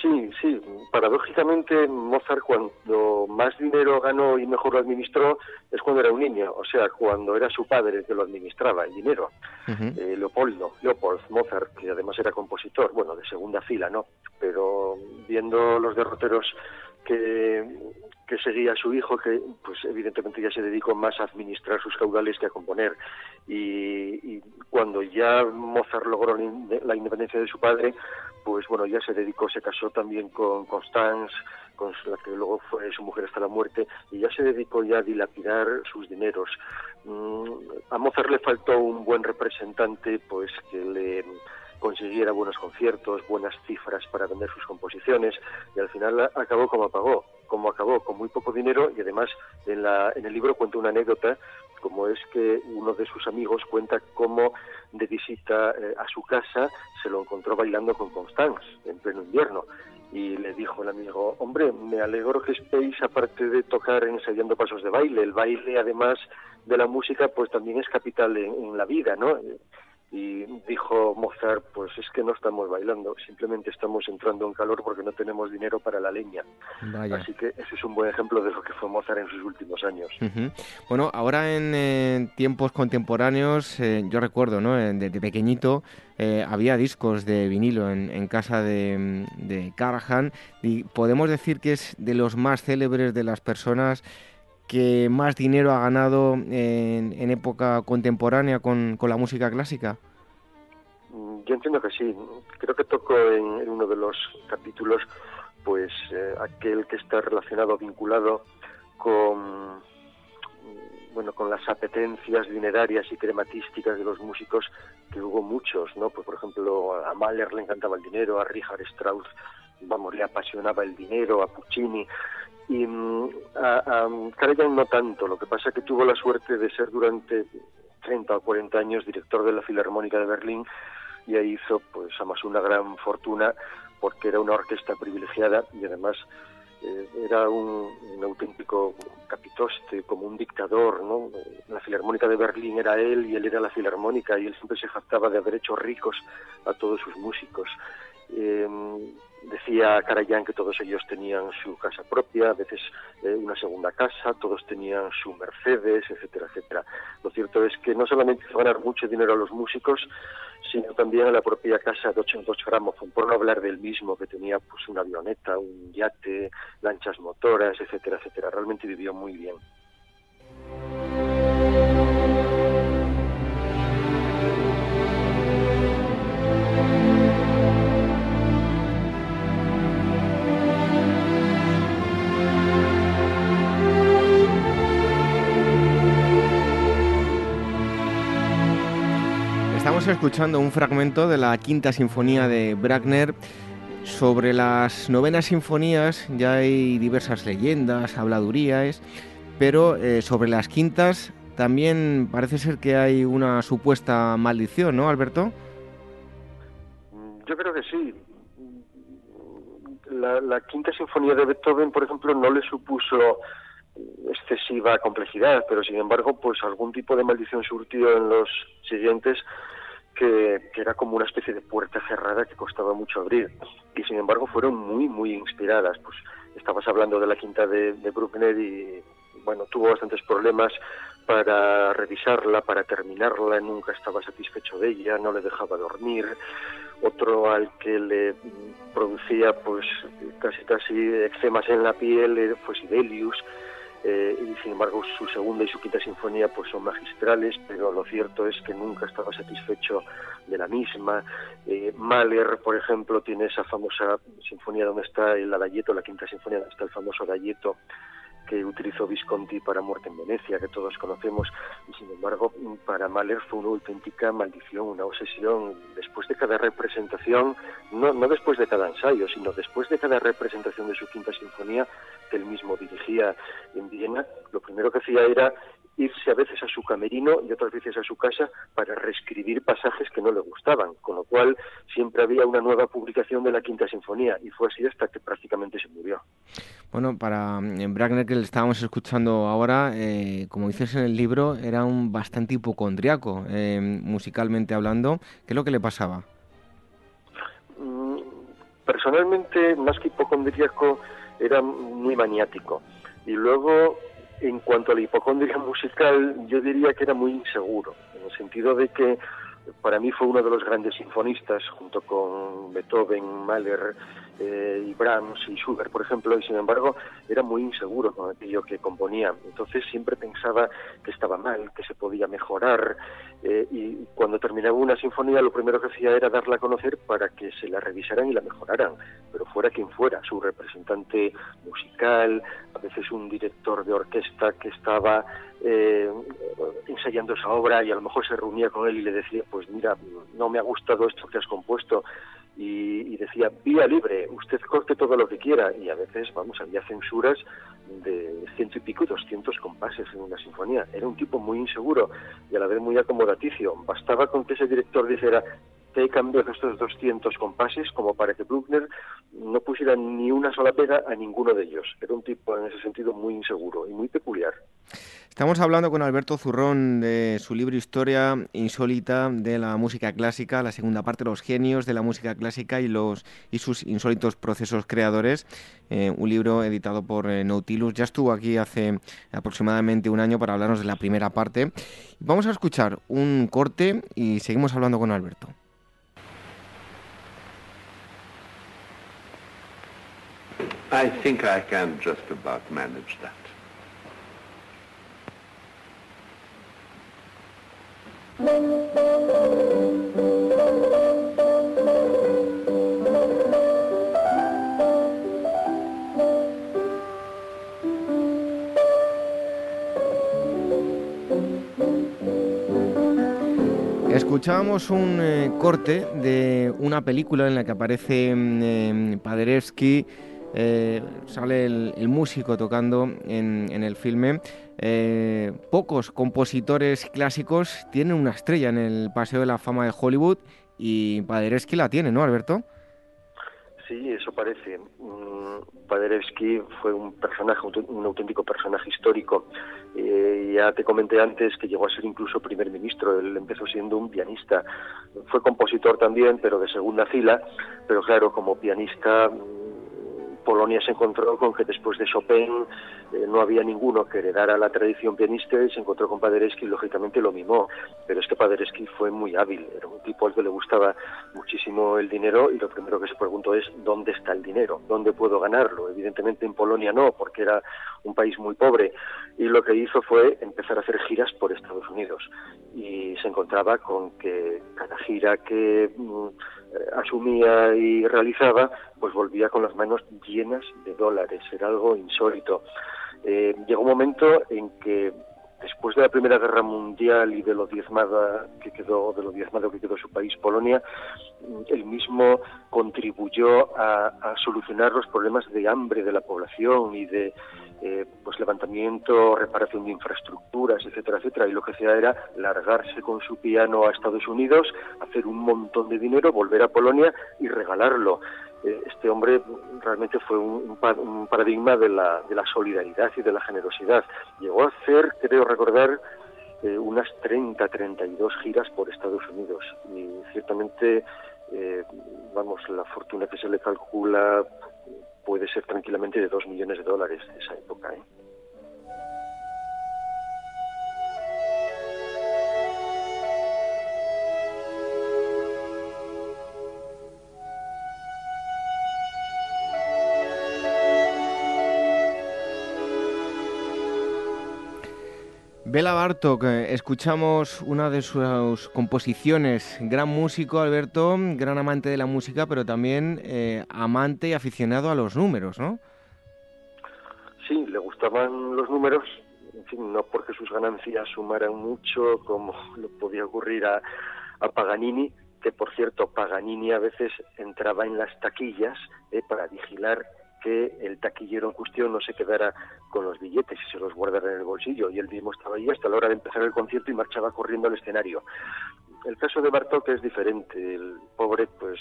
[SPEAKER 8] Sí, sí. Paradójicamente, Mozart cuando más dinero ganó y mejor lo administró es cuando era un niño, o sea, cuando era su padre el que lo administraba, el dinero. Uh -huh. eh, Leopoldo, Leopold Mozart, que además era compositor, bueno, de segunda fila, ¿no? Pero viendo los derroteros que, que seguía su hijo, que pues evidentemente ya se dedicó más a administrar sus caudales que a componer. Y, cuando ya Mozart logró la independencia de su padre, pues bueno, ya se dedicó, se casó también con Constance, con la que luego fue su mujer hasta la muerte, y ya se dedicó ya a dilapidar sus dineros. Mm, a Mozart le faltó un buen representante, pues que le consiguiera buenos conciertos, buenas cifras para vender sus composiciones, y al final acabó como acabó, como acabó, con muy poco dinero, y además en, la, en el libro cuenta una anécdota, como es que uno de sus amigos cuenta cómo de visita eh, a su casa se lo encontró bailando con Constance en pleno invierno y le dijo el amigo, hombre, me alegro que estéis, aparte de tocar ensayando pasos de baile, el baile además de la música, pues también es capital en la vida, ¿no? Y dijo Mozart, pues es que no estamos bailando, simplemente estamos entrando en calor porque no tenemos dinero para la leña. Vaya. Así que ese es un buen ejemplo de lo que fue Mozart en sus últimos años.
[SPEAKER 1] Uh -huh. Bueno, ahora en eh, tiempos contemporáneos, eh, yo recuerdo, ¿no? De, de pequeñito eh, había discos de vinilo en, en casa de, de Karajan y podemos decir que es de los más célebres de las personas que más dinero ha ganado en, en época contemporánea con, con, la música clásica?
[SPEAKER 8] Yo entiendo que sí. Creo que toco en, uno de los capítulos, pues eh, aquel que está relacionado, vinculado con bueno, con las apetencias dinerarias y crematísticas de los músicos, que hubo muchos, ¿no? Pues, por ejemplo, a Mahler le encantaba el dinero, a Richard Strauss, vamos, le apasionaba el dinero, a Puccini, y um, a, a no tanto, lo que pasa es que tuvo la suerte de ser durante 30 o 40 años director de la Filarmónica de Berlín y ahí hizo pues además una gran fortuna porque era una orquesta privilegiada y además eh, era un, un, auténtico capitoste, como un dictador, ¿no? La Filarmónica de Berlín era él y él era la Filarmónica y él siempre se jactaba de haber hecho ricos a todos sus músicos. Eh, decía Karajan que todos ellos tenían su casa propia, a veces eh, una segunda casa, todos tenían su Mercedes, etcétera, etcétera. Lo cierto es que no solamente hizo ganar mucho dinero a los músicos, sino también a la propia casa de 800 Gramophone, por no hablar del mismo, que tenía pues una avioneta, un yate, lanchas motoras, etcétera, etcétera. Realmente vivió muy bien.
[SPEAKER 1] Escuchando un fragmento de la quinta sinfonía de Wagner. Sobre las novenas sinfonías ya hay diversas leyendas, habladurías, pero eh, sobre las quintas también parece ser que hay una supuesta maldición, ¿no, Alberto?
[SPEAKER 8] Yo creo que sí. La, la quinta sinfonía de Beethoven, por ejemplo, no le supuso excesiva complejidad, pero sin embargo, pues algún tipo de maldición surtió en los siguientes que, era como una especie de puerta cerrada que costaba mucho abrir. Y sin embargo fueron muy, muy inspiradas. Pues estabas hablando de la quinta de, de Bruckner y, bueno, tuvo bastantes problemas para revisarla, para terminarla, nunca estaba satisfecho de ella, no le dejaba dormir. Otro al que le producía pues casi casi eczemas en la piel fue Sibelius eh, y sin embargo su segunda y su quinta sinfonía pues son magistrales, pero lo cierto es que nunca estaba satisfecho de la misma. Eh, Mahler, por ejemplo, tiene esa famosa sinfonía donde está el Adagietto, la quinta sinfonía donde está el famoso Adagietto, que utilizó Visconti para Muerte en Venecia, que todos conocemos, y sin embargo para Mahler fue una auténtica maldición, una obsesión. Después de cada representación, no, no después de cada ensayo, sino después de cada representación de su quinta sinfonía, que él mismo dirigía en Viena, lo primero que hacía era irse a veces a su camerino y otras veces a su casa para reescribir pasajes que no le gustaban, con lo cual siempre había una nueva publicación de la Quinta Sinfonía y fue así hasta que prácticamente se murió.
[SPEAKER 1] Bueno, para Wagner que le estábamos escuchando ahora, eh, como dices en el libro, era un bastante hipocondriaco, eh, musicalmente hablando. ¿Qué es lo que le pasaba?
[SPEAKER 8] Mm, personalmente, más que hipocondriaco, era muy maniático. Y luego en cuanto a la hipocondria <laughs> musical, yo diría que era muy inseguro, en el sentido de que para mí fue uno de los grandes sinfonistas, junto con Beethoven, Mahler eh, y Brahms y Schubert, por ejemplo, y sin embargo era muy inseguro con aquello que componía. Entonces siempre pensaba que estaba mal, que se podía mejorar, eh, y cuando terminaba una sinfonía lo primero que hacía era darla a conocer para que se la revisaran y la mejoraran, pero fuera quien fuera, su representante musical, a veces un director de orquesta que estaba eh, ensayando esa obra y a lo mejor se reunía con él y le decía, pues mira, no me ha gustado esto que has compuesto. Y, decía, vía libre, usted corte todo lo que quiera. Y a veces, vamos, había censuras de ciento y pico, doscientos compases en una sinfonía. Era un tipo muy inseguro y a la vez muy acomodaticio. Bastaba con que ese director dijera, te he cambiado estos 200 compases como para que Bruckner no pusiera ni una sola pega a ninguno de ellos. Era un tipo en ese sentido muy inseguro y muy peculiar.
[SPEAKER 1] Estamos hablando con Alberto Zurrón de su libro Historia insólita de la música clásica, la segunda parte, los genios de la música clásica y los y sus insólitos procesos creadores, eh, un libro editado por eh, Nautilus. Ya estuvo aquí hace aproximadamente un año para hablarnos de la primera parte. Vamos a escuchar un corte y seguimos hablando con Alberto.
[SPEAKER 9] I think I can just about manage that.
[SPEAKER 1] Escuchábamos un eh, corte de una película en la que aparece mm, eh, Paderewski eh, sale el, músico tocando en, el filme. Eh, pocos compositores clásicos tienen una estrella en el Paseo de la Fama de Hollywood y Paderewski la tiene, ¿no, Alberto?
[SPEAKER 8] Sí, eso parece. Mm, Paderewski fue un personaje, un auténtico personaje histórico. Eh, ya te comenté antes que llegó a ser incluso primer ministro. Él empezó siendo un pianista. Fue compositor también, pero de segunda fila. Pero claro, como pianista Polonia se encontró con que después de Chopin eh, no había ninguno que heredara la tradición pianista y se encontró con Paderewski y lógicamente lo mimó. Pero este Paderewski fue muy hábil, era un tipo al que le gustaba muchísimo el dinero y lo primero que se preguntó es ¿dónde está el dinero? ¿Dónde puedo ganarlo? Evidentemente en Polonia no, porque era un país muy pobre y lo que hizo fue empezar a hacer giras por Estados Unidos y se encontraba con que cada gira que mm, asumía y realizaba, pues volvía con las manos llenas de dólares, era algo insólito. Eh, llegó un momento en que después de la Primera Guerra Mundial y de lo diezmada que quedó, de lo diezmado que quedó su país, Polonia, él mismo contribuyó a, solucionar los problemas de hambre de la población y de eh, pues levantamiento, reparación de infraestructuras, etcétera, etcétera. Y lo que hacía era largarse con su piano a Estados Unidos, hacer un montón de dinero, volver a Polonia y regalarlo. Eh, este hombre realmente fue un, paradigma de la, de la, solidaridad y de la generosidad. Llegó a hacer, creo recordar, eh, unas 30, 32 giras por Estados Unidos y ciertamente, eh, vamos, la fortuna que se le calcula puede ser tranquilamente de 2 millones de dólares esa época. ¿eh?
[SPEAKER 1] Bela Bartok, escuchamos una de sus composiciones, gran músico Alberto, gran amante de la música, pero también eh, amante y aficionado a los números, ¿no?
[SPEAKER 8] Sí, le gustaban los números, en no porque sus ganancias sumaran mucho, como <laughs> le podía ocurrir a, a Paganini, que por cierto Paganini a veces entraba en las taquillas eh, para vigilar que el taquillero en cuestión no se quedara con los billetes y se los guardara en el bolsillo y él mismo estaba ahí hasta la hora de empezar el concierto y marchaba corriendo al escenario. El caso de Bartok es diferente. El pobre, pues,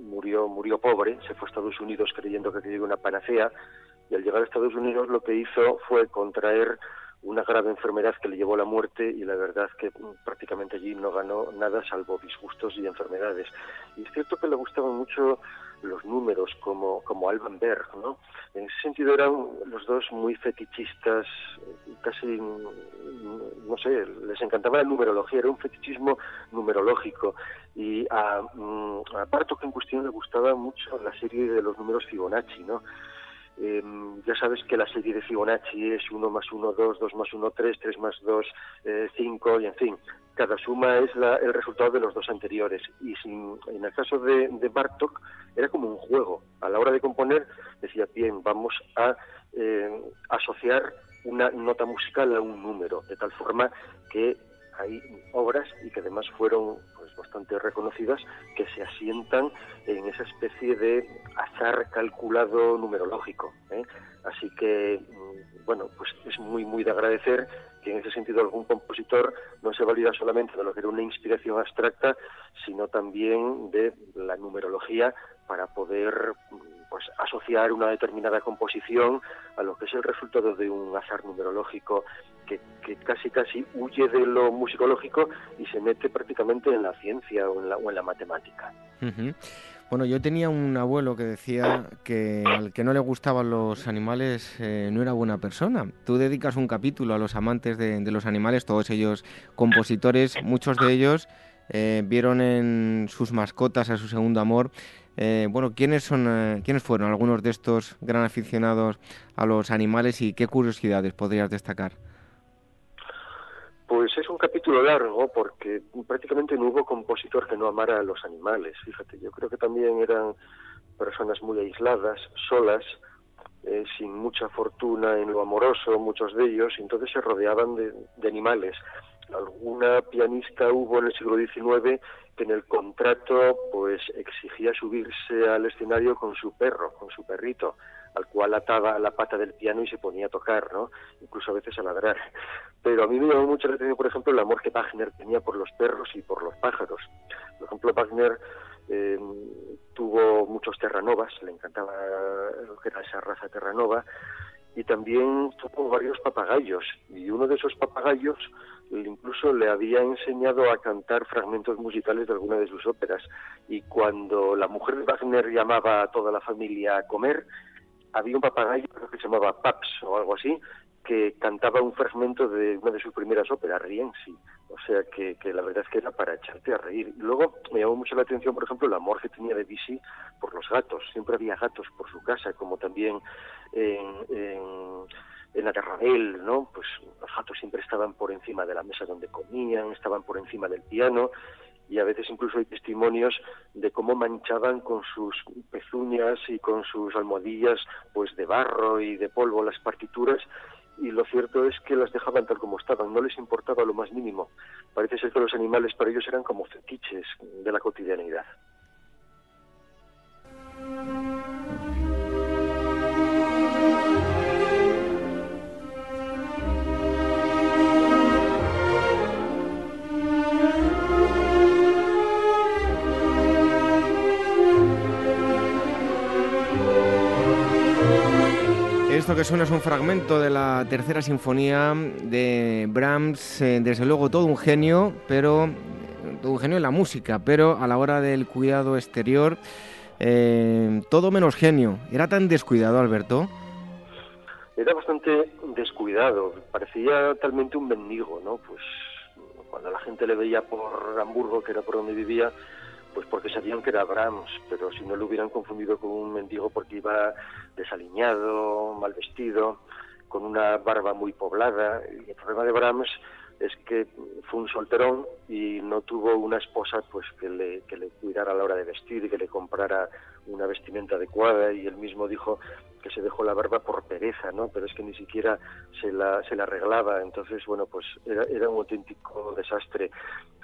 [SPEAKER 8] murió, murió pobre, se fue a Estados Unidos creyendo que tenía una panacea y al llegar a Estados Unidos lo que hizo fue contraer una grave enfermedad que le llevó a la muerte y la verdad que prácticamente allí no ganó nada salvo disgustos y enfermedades. Y es cierto que le gustaban mucho los números como, como Alban Berg, ¿no? En ese sentido eran los dos muy fetichistas, casi, no sé, les encantaba la numerología, era un fetichismo numerológico. Y a, mm, a que en cuestión le gustaba mucho la serie de los números Fibonacci, ¿no? Eh, ya sabes que la serie de Fibonacci es 1 más 1, 2, 2 más 1, 3, 3 más 2, eh, 5, y en fin, cada suma es la, el resultado de los dos anteriores. Y sin, en el caso de, de, Bartok, era como un juego. A la hora de componer, decía, bien, vamos a eh, asociar una nota musical a un número, de tal forma que hay obras y que además fueron pues, bastante reconocidas que se asientan en esa especie de azar calculado numerológico. ¿eh? Así que, mm, bueno, pues es muy, muy de agradecer que en ese sentido algún compositor no se valida solamente de lo que era una inspiración abstracta, sino también de la numerología para poder pues asociar una determinada composición a lo que es el resultado de un azar numerológico que, casi casi huye de lo musicológico y se mete prácticamente en la ciencia o en la, o en la matemática.
[SPEAKER 1] Bueno, yo tenía un abuelo que decía que al que no le gustaban los animales eh, no era buena persona. Tú dedicas un capítulo a los amantes de, los animales, todos ellos compositores, muchos de ellos eh, vieron en sus mascotas a su segundo amor. Eh, bueno, ¿quiénes, son, ¿quiénes fueron algunos de estos gran aficionados a los animales y qué curiosidades podrías destacar?
[SPEAKER 8] Pues es un capítulo largo porque prácticamente no hubo compositor que no amara a los animales. Fíjate, yo creo que también eran personas muy aisladas, solas, eh, sin mucha fortuna en lo amoroso, muchos de ellos, y entonces se rodeaban de, de animales. Alguna pianista hubo en el siglo XIX que en el contrato pues exigía subirse al escenario con su perro, con su perrito al cual ataba la pata del piano y se ponía a tocar, ¿no? Incluso a veces a ladrar. Pero a mí me llamó mucho la atención, por ejemplo, el amor que Wagner tenía por los perros y por los pájaros. Por ejemplo, Wagner eh, tuvo muchos terranovas, le encantaba lo que era esa raza terranova, y también tuvo varios papagayos, y uno de esos papagayos incluso le había enseñado a cantar fragmentos musicales de alguna de sus óperas, y cuando la mujer de Wagner llamaba a toda la familia a comer, había un papagayo que se llamaba Paps o algo así, que cantaba un fragmento de una de sus primeras óperas, Rienzi. O sea que, la verdad es que era para echarte a reír. Luego me llamó mucho la atención, por ejemplo, el amor que tenía Debussy por los gatos. Siempre había gatos por su casa, como también en, en, en la él, ¿no? Pues los gatos siempre estaban por encima de la mesa donde comían, estaban por encima del piano y a veces incluso hay testimonios de cómo manchaban con sus pezuñas y con sus almohadillas pues de barro y de polvo las partituras y lo cierto es que las dejaban tal como estaban, no les importaba lo más mínimo. Parece ser que los animales para ellos eran como fetiches de la cotidianidad.
[SPEAKER 1] Esto que suena es un fragmento de la tercera sinfonía de Brahms, eh, desde luego todo un genio, pero todo un genio en la música, pero a la hora del cuidado exterior, eh, todo menos genio. ¿Era tan descuidado, Alberto?
[SPEAKER 8] Era bastante descuidado, parecía talmente un mendigo, ¿no? Pues cuando la gente le veía por Hamburgo, que era por donde vivía, pues porque sabían que era Brahms, pero si no lo hubieran confundido con un mendigo porque iba desaliñado, mal vestido, con una barba muy poblada. Y el problema de Brahms es que fue un solterón y no tuvo una esposa pues que le, que le cuidara a la hora de vestir y que le comprara una vestimenta adecuada y él mismo dijo que se dejó la barba por pereza, ¿no? Pero es que ni siquiera se la, se la arreglaba, entonces, bueno, pues era, era un auténtico desastre.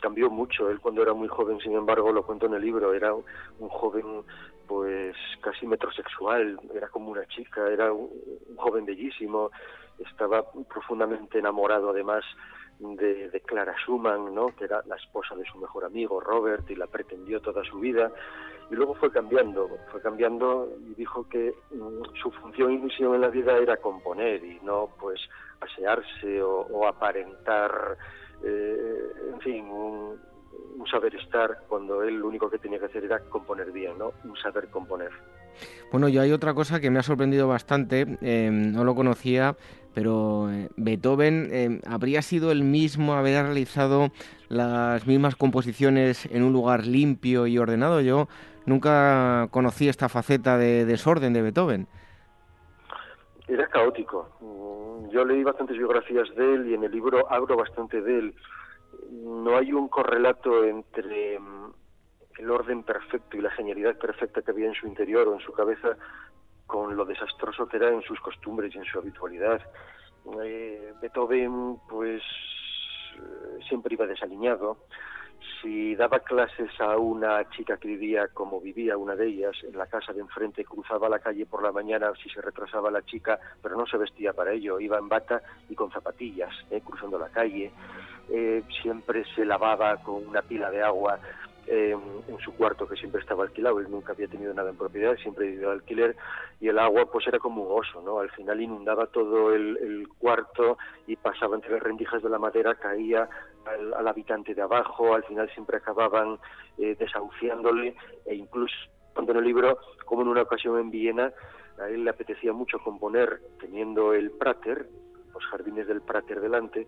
[SPEAKER 8] Cambió mucho, él cuando era muy joven, sin embargo, lo cuento en el libro, era un joven pues casi metrosexual, era como una chica, era un, un joven bellísimo, estaba profundamente enamorado además de, Clara Schumann, ¿no? que era la esposa de su mejor amigo Robert y la pretendió toda su vida. Y luego fue cambiando, fue cambiando y dijo que mm, su función y misión en la vida era componer y no pues asearse o, aparentar, eh, en fin, un, un saber estar cuando él lo único que tenía que hacer era componer bien, ¿no? Un saber componer.
[SPEAKER 1] Bueno, yo hay otra cosa que me ha sorprendido bastante, eh, no lo conocía, pero eh, Beethoven eh, habría sido el mismo, haber realizado las mismas composiciones en un lugar limpio y ordenado. Yo nunca conocí esta faceta de desorden de Beethoven.
[SPEAKER 8] Era caótico. Yo leí bastantes biografías de él y en el libro hablo bastante de él. No hay un correlato entre el orden perfecto y la genialidad perfecta que había en su interior o en su cabeza con lo desastroso que era en sus costumbres y en su habitualidad. Eh, Beethoven, pues, siempre iba desaliñado. Si daba clases a una chica que vivía como vivía una de ellas, en la casa de enfrente, cruzaba la calle por la mañana si se retrasaba la chica, pero no se vestía para ello, iba en bata y con zapatillas, eh, cruzando la calle. Eh, siempre se lavaba con una pila de agua eh, en su cuarto que siempre estaba alquilado, él nunca había tenido nada en propiedad, siempre vivió de alquiler y el agua pues era como un oso, ¿no? Al final inundaba todo el, el cuarto y pasaba entre las rendijas de la madera, caía al, al habitante de abajo, al final siempre acababan eh, desahuciándole e incluso cuando en el libro, como en una ocasión en Viena, a él le apetecía mucho componer teniendo el Prater, los jardines del Prater delante,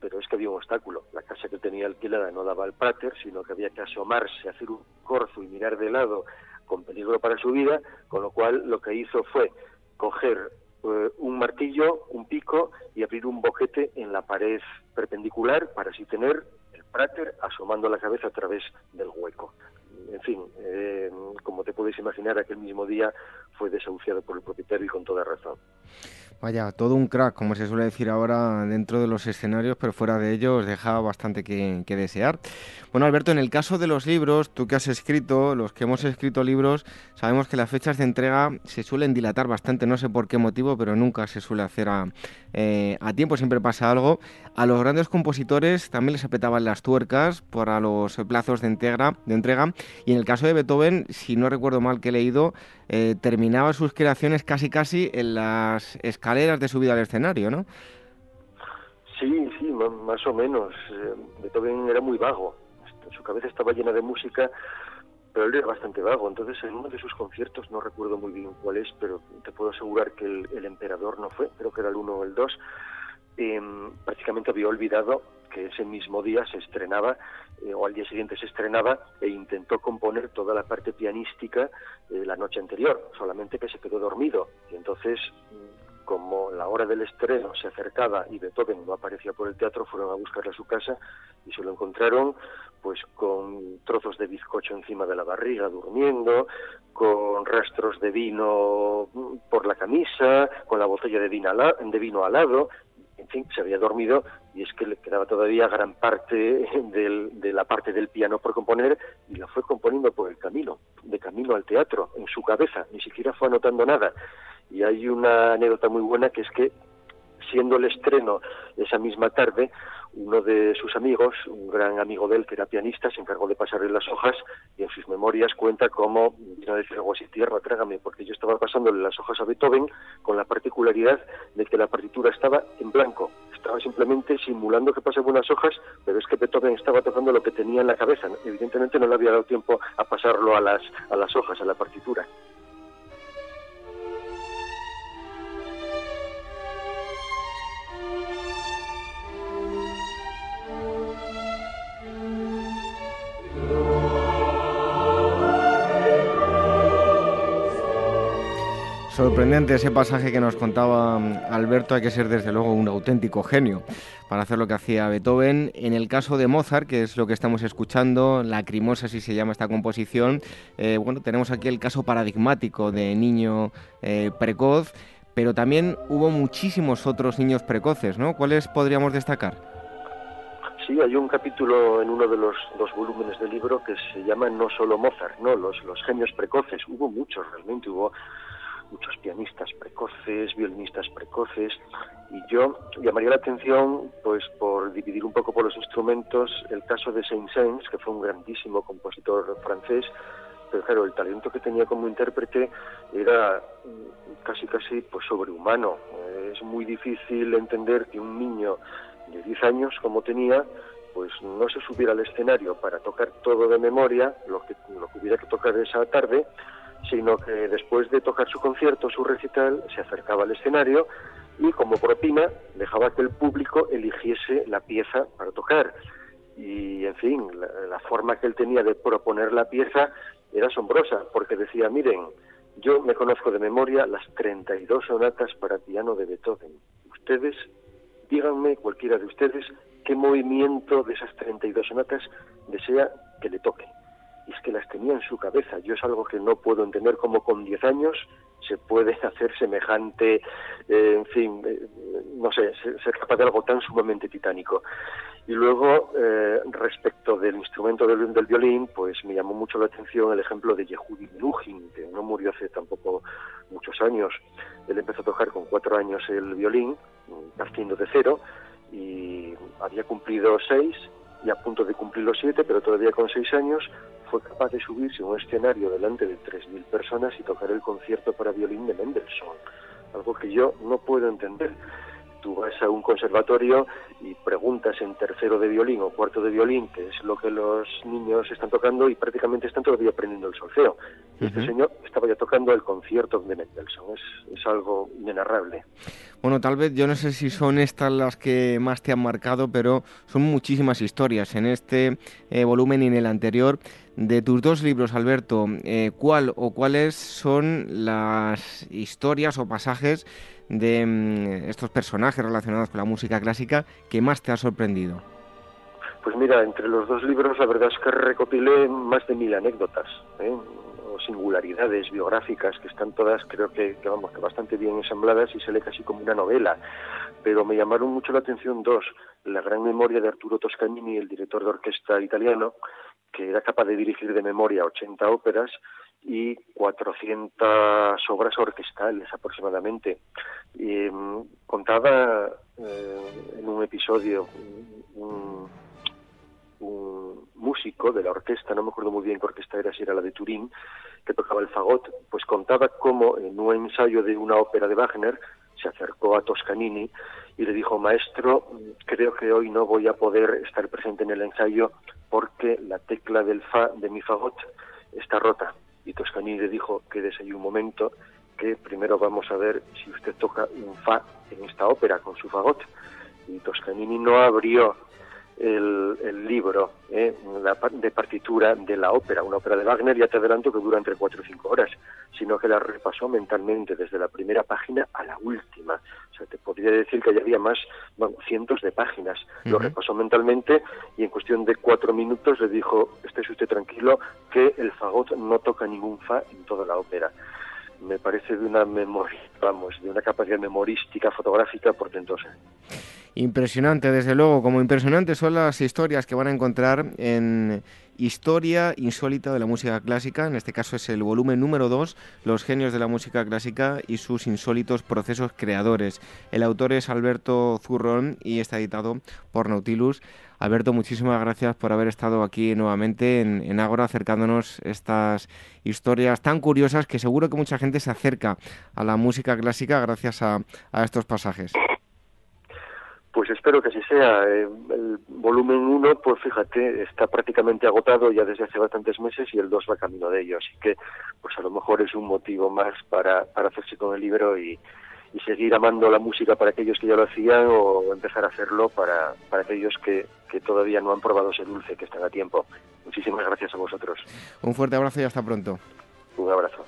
[SPEAKER 8] pero es que había un obstáculo. La casa que tenía alquilada no daba al Prater, sino que había que asomarse, hacer un corzo y mirar de lado con peligro para su vida, con lo cual lo que hizo fue coger eh, un martillo, un pico y abrir un boquete en la pared perpendicular para así tener el Prater asomando la cabeza a través del hueco. En fin, eh, como te puedes imaginar, aquel mismo día fue desahuciado por el propietario y con toda razón.
[SPEAKER 1] Vaya, todo un crack, como se suele decir ahora dentro de los escenarios, pero fuera de ellos deja bastante que, que, desear. Bueno, Alberto, en el caso de los libros, tú que has escrito, los que hemos escrito libros, sabemos que las fechas de entrega se suelen dilatar bastante, no sé por qué motivo, pero nunca se suele hacer a, eh, a tiempo, siempre pasa algo. A los grandes compositores también les apretaban las tuercas para los plazos de, integra, de entrega, y en el caso de Beethoven, si no recuerdo mal que he leído, eh, terminaba sus creaciones casi casi en las escaleras de subida al escenario, ¿no?
[SPEAKER 8] Sí, sí, más o menos. Eh, Beethoven era muy vago. Su cabeza estaba llena de música, pero él era bastante vago. Entonces, en uno de sus conciertos, no recuerdo muy bien cuál es, pero te puedo asegurar que el, el emperador no fue, creo que era el uno o el dos, eh, prácticamente había olvidado que ese mismo día se estrenaba eh, o al día siguiente se estrenaba e intentó componer toda la parte pianística eh, la noche anterior, solamente que se quedó dormido y entonces como la hora del estreno se acercaba y Beethoven no aparecía por el teatro, fueron a buscarle a su casa y se lo encontraron pues con trozos de bizcocho encima de la barriga, durmiendo, con rastros de vino por la camisa, con la botella de vino, de vino al lado, en fin, se había dormido y es que le quedaba todavía gran parte de la parte del piano por componer y la fue componiendo por el camino, de camino al teatro, en su cabeza, ni siquiera fue anotando nada. Y hay una anécdota muy buena que es que, siendo el estreno esa misma tarde, uno de sus amigos, un gran amigo de él que era pianista, se encargó de pasarle las hojas y en sus memorias cuenta cómo vino a decir algo así, tierra, trágame, porque yo estaba pasándole las hojas a Beethoven con la particularidad de que la partitura estaba en blanco, estaba simplemente simulando que pasaba unas hojas, pero es que Beethoven estaba tocando lo que tenía en la cabeza, evidentemente no le había dado tiempo a pasarlo a las, a las hojas, a la partitura.
[SPEAKER 1] Sorprendente ese pasaje que nos contaba mm, Alberto, hay que ser desde luego un auténtico genio para hacer lo que hacía Beethoven. En el caso de Mozart, que es lo que estamos escuchando, la Lacrimosa, así se llama esta composición, eh, bueno, tenemos aquí el caso paradigmático de niño eh, precoz, pero también hubo muchísimos otros niños precoces, ¿no? ¿Cuáles podríamos destacar?
[SPEAKER 8] Sí, hay un capítulo en uno de los dos volúmenes del libro que se llama No solo Mozart, no, los genios precoces. Hubo muchos realmente, hubo muchos pianistas precoces, violinistas precoces, y yo llamaría la atención, pues por dividir un poco por los instrumentos, el caso de Saint-Saëns, que fue un grandísimo compositor francés, pero claro, el talento que tenía como intérprete era casi casi pues sobrehumano. Es muy difícil entender que un niño de 10 años como tenía pues no se subiera al escenario para tocar todo de memoria, lo que, lo que hubiera que tocar esa tarde, sino que después de tocar su concierto, su recital, se acercaba al escenario y como propina dejaba que el público eligiese la pieza para tocar. Y en fin, la, forma que él tenía de proponer la pieza era asombrosa, porque decía, miren, yo me conozco de memoria las 32 sonatas para piano de Beethoven. Ustedes, díganme, cualquiera de ustedes, qué movimiento de esas 32 sonatas desea que le toque y es que las tenía en su cabeza. Yo es algo que no puedo entender cómo con 10 años se puede <laughs> hacer semejante, eh, en fin, eh, no sé, ser, capaz de algo tan sumamente titánico. Y luego, eh, respecto del instrumento del, del, violín, pues me llamó mucho la atención el ejemplo de Yehudi Menuhin, que no murió hace tampoco muchos años. Él empezó a tocar con cuatro años el violín, partiendo de cero, y había cumplido seis y a punto de cumplir los siete, pero todavía con seis años, fue capaz de subirse a un escenario delante de 3.000 personas y tocar el concierto para violín de Mendelssohn, algo que yo no puedo entender. Tú vas a un conservatorio y preguntas en tercero de violín o cuarto de violín qué es lo que los niños están tocando y prácticamente están todavía aprendiendo el solfeo. Este señor estaba ya tocando el concierto de Mendelssohn, es, es algo inenarrable.
[SPEAKER 1] Bueno, tal vez yo no sé si son estas las que más te han marcado, pero son muchísimas historias en este eh, volumen y en el anterior. De tus dos libros, Alberto, eh, ¿cuál o cuáles son las historias o pasajes de mm, estos personajes relacionados con la música clásica que más te ha sorprendido?
[SPEAKER 8] Pues mira, entre los dos libros la verdad es que recopilé más de mil anécdotas ¿eh? o singularidades biográficas que están todas, creo que, vamos, que bastante bien ensambladas y se lee casi como una novela. Pero me llamaron mucho la atención dos: la gran memoria de Arturo Toscanini, el director de orquesta italiano, que era capaz de dirigir de memoria 80 óperas y 400 obras orquestales aproximadamente. Mm, contaba eh, en un episodio un, músico de la orquesta, no me acuerdo muy bien qué orquesta era, si era la de Turín, que tocaba el fagot, pues contaba cómo en un ensayo de una ópera de Wagner se acercó a Toscanini y le dijo, maestro, creo que hoy no voy a poder estar presente en el ensayo porque la tecla del fa de mi fagot está rota. Y Toscanini le dijo, quédese ahí un momento, que primero vamos a ver si usted toca un fa en esta ópera con su fagot. Y Toscanini no abrió el, libro eh, de partitura de la ópera. Una ópera de Wagner, ya te adelanto, que dura entre cuatro y cinco horas, sino que la repasó mentalmente desde la primera página a la última. O sea, te podría decir que ya había más, cientos de páginas. Lo repasó mentalmente y en cuestión de cuatro minutos le dijo, esté usted tranquilo, que el fagot no toca ningún fa en toda la ópera me parece de una memoria, vamos, de una capacidad memorística, fotográfica portentosa.
[SPEAKER 1] Impresionante, desde luego, como impresionantes son las historias que van a encontrar en Historia Insólita de la Música Clásica, en este caso es el volumen número 2, Los genios de la música clásica y sus insólitos procesos creadores. El autor es Alberto Zurrón y está editado por Nautilus. Alberto, muchísimas gracias por haber estado aquí nuevamente en, en Ágora acercándonos estas historias tan curiosas que seguro que mucha gente se acerca a la música clásica gracias a estos pasajes.
[SPEAKER 8] Pues espero que así sea. Eh, el volumen 1, pues fíjate, está prácticamente agotado ya desde hace bastantes meses y el 2 va camino de ello. Así que, pues a lo mejor es un motivo más para, para hacerse con el libro y, y seguir amando la música para aquellos que ya lo hacían o empezar a hacerlo para, para aquellos que, que todavía no han probado ese dulce, que están a tiempo. Muchísimas gracias a vosotros.
[SPEAKER 1] Un fuerte abrazo y hasta pronto.
[SPEAKER 8] Un abrazo.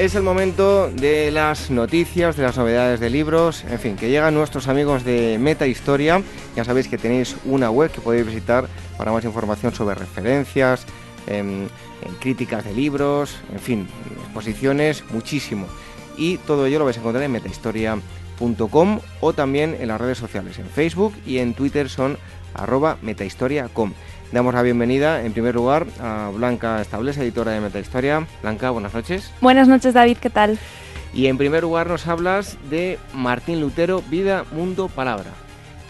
[SPEAKER 1] Es el momento de las noticias, de las novedades de libros, en fin, que llegan nuestros amigos de Meta Historia. Ya sabéis que tenéis una web que podéis visitar para más información sobre referencias, em, críticas de libros, en fin, exposiciones, muchísimo. Y todo ello lo vais a encontrar en metahistoria.com o también en las redes sociales, en Facebook y en Twitter son arroba metahistoria.com. Damos la bienvenida, en primer lugar, a Blanca Estables, editora de Metahistoria. Blanca, buenas noches.
[SPEAKER 10] Buenas noches, David, ¿qué tal?
[SPEAKER 1] Y en primer lugar nos hablas de Martín Lutero, Vida, Mundo, Palabra.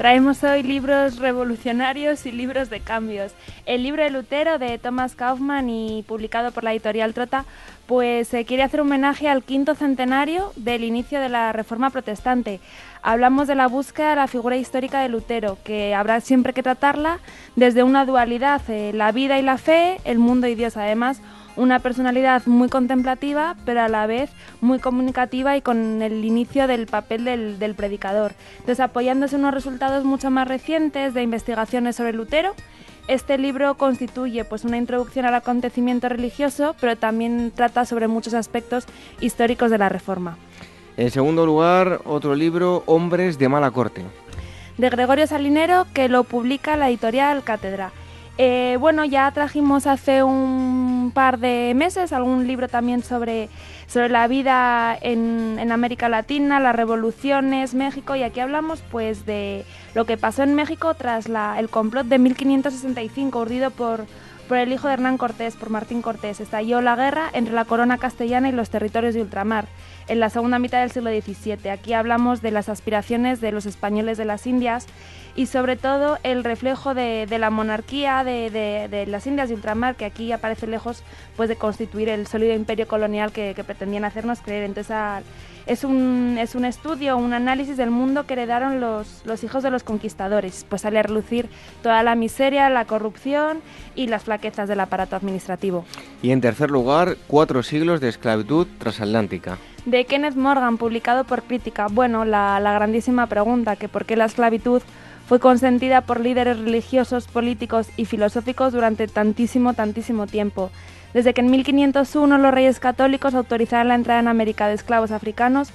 [SPEAKER 10] Traemos hoy libros revolucionarios y libros de cambios. El libro de Lutero de Thomas Kaufmann y publicado por la editorial Trota, pues se quiere hacer homenaje al quinto centenario del inicio de la Reforma Protestante. Hablamos de la búsqueda de la figura histórica de Lutero, que habrá siempre que tratarla desde una dualidad, eh, la vida y la fe, el mundo y Dios. Además, una personalidad muy contemplativa, pero a la vez muy comunicativa y con el inicio del papel del, predicador. Entonces, apoyándose en unos resultados mucho más recientes de investigaciones sobre Lutero, este libro constituye pues una introducción al acontecimiento religioso, pero también trata sobre muchos aspectos históricos de la Reforma.
[SPEAKER 1] En segundo lugar, otro libro, Hombres de mala corte.
[SPEAKER 10] De Gregorio Salinero, que lo publica la editorial Cátedra. Eh, bueno, ya trajimos hace un par de meses algún libro también sobre, sobre la vida en, América Latina, las revoluciones, México, y aquí hablamos pues de lo que pasó en México tras el complot de 1565 urdido por, por el hijo de Hernán Cortés, por Martín Cortés. Estalló la guerra entre la corona castellana y los territorios de ultramar en la segunda mitad del siglo XVII. Aquí hablamos de las aspiraciones de los españoles de las Indias y sobre todo el reflejo de, la monarquía de, las Indias de ultramar, que aquí aparece lejos pues, de constituir el sólido imperio colonial que, pretendían hacernos creer. Entonces es, un, es un estudio, un análisis del mundo que heredaron los, los hijos de los conquistadores, pues sale a relucir toda la miseria, la corrupción y las flaquezas del aparato administrativo.
[SPEAKER 1] Y en tercer lugar, cuatro siglos de esclavitud transatlántica
[SPEAKER 10] de Kenneth Morgan, publicado por Crítica. Bueno, la, la, grandísima pregunta, que por qué la esclavitud fue consentida por líderes religiosos, políticos y filosóficos durante tantísimo, tantísimo tiempo. Desde que en 1501 los reyes católicos autorizaron la entrada en América de esclavos africanos,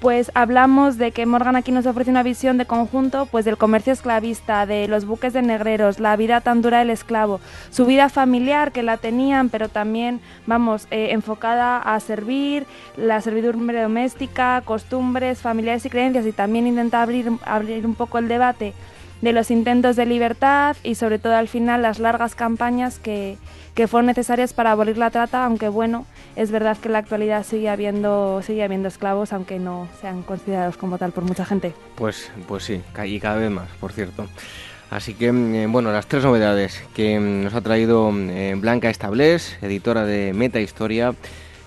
[SPEAKER 10] pues hablamos de que Morgan aquí nos ofrece una visión de conjunto pues del comercio esclavista, de los buques de negreros, la vida tan dura del esclavo, su vida familiar que la tenían, pero también, vamos, eh, enfocada a servir, la servidumbre doméstica, costumbres, familiares y creencias y también intenta abrir, abrir un poco el debate de los intentos de libertad y sobre todo al final las largas campañas que, que fueron necesarias para abolir la trata, aunque bueno, es verdad que en la actualidad sigue habiendo, sigue habiendo esclavos, aunque no sean considerados como tal por mucha gente.
[SPEAKER 1] Pues, pues sí, y cada vez más, por cierto. Así que, mm, bueno, las tres novedades que mm, nos ha traído eh, Blanca Establés, editora de Meta Historia,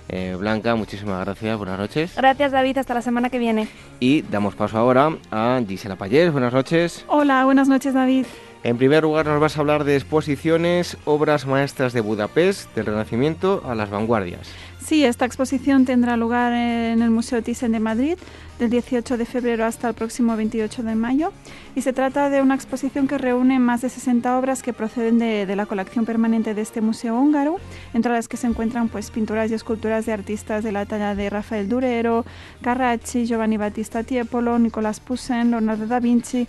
[SPEAKER 1] eh, Blanca, muchísimas gracias, buenas noches.
[SPEAKER 10] Gracias David, hasta la semana que viene.
[SPEAKER 1] Y damos paso ahora a Gisela Payés, buenas noches.
[SPEAKER 11] Hola, buenas noches David.
[SPEAKER 1] En primer lugar nos vas a hablar de exposiciones, obras maestras de Budapest, del Renacimiento a las vanguardias.
[SPEAKER 11] Sí, esta exposición tendrá lugar en el Museo Thyssen de Madrid del 18 de febrero hasta el próximo 28 de mayo. Y se trata de una exposición que reúne más de 60 obras que proceden de, la colección permanente de este museo húngaro, entre las que se encuentran pues, pinturas y esculturas de artistas de la talla de Rafael Durero, Carracci, Giovanni Battista Tiepolo, Nicolás Poussin, Leonardo da Vinci,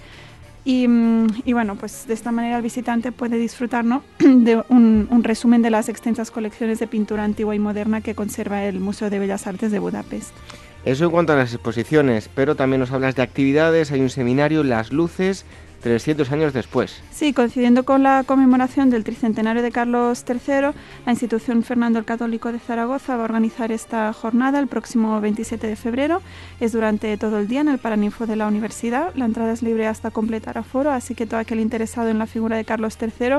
[SPEAKER 11] Mm, y, bueno, pues de esta manera el visitante puede disfrutar <clears throat> de un, un, resumen de las extensas colecciones de pintura antigua y moderna que conserva el Museo de Bellas Artes de Budapest.
[SPEAKER 1] Eso en cuanto a las exposiciones, pero también nos hablas de actividades, hay un seminario, Las Luces, 300 años después.
[SPEAKER 11] Sí, coincidiendo con la conmemoración del tricentenario de Carlos III, la institución Fernando el Católico de Zaragoza va a organizar esta jornada el próximo 27 de febrero. Es durante todo el día en el Paraninfo de la universidad. La entrada es libre hasta completar aforo, así que todo aquel interesado en la figura de Carlos III,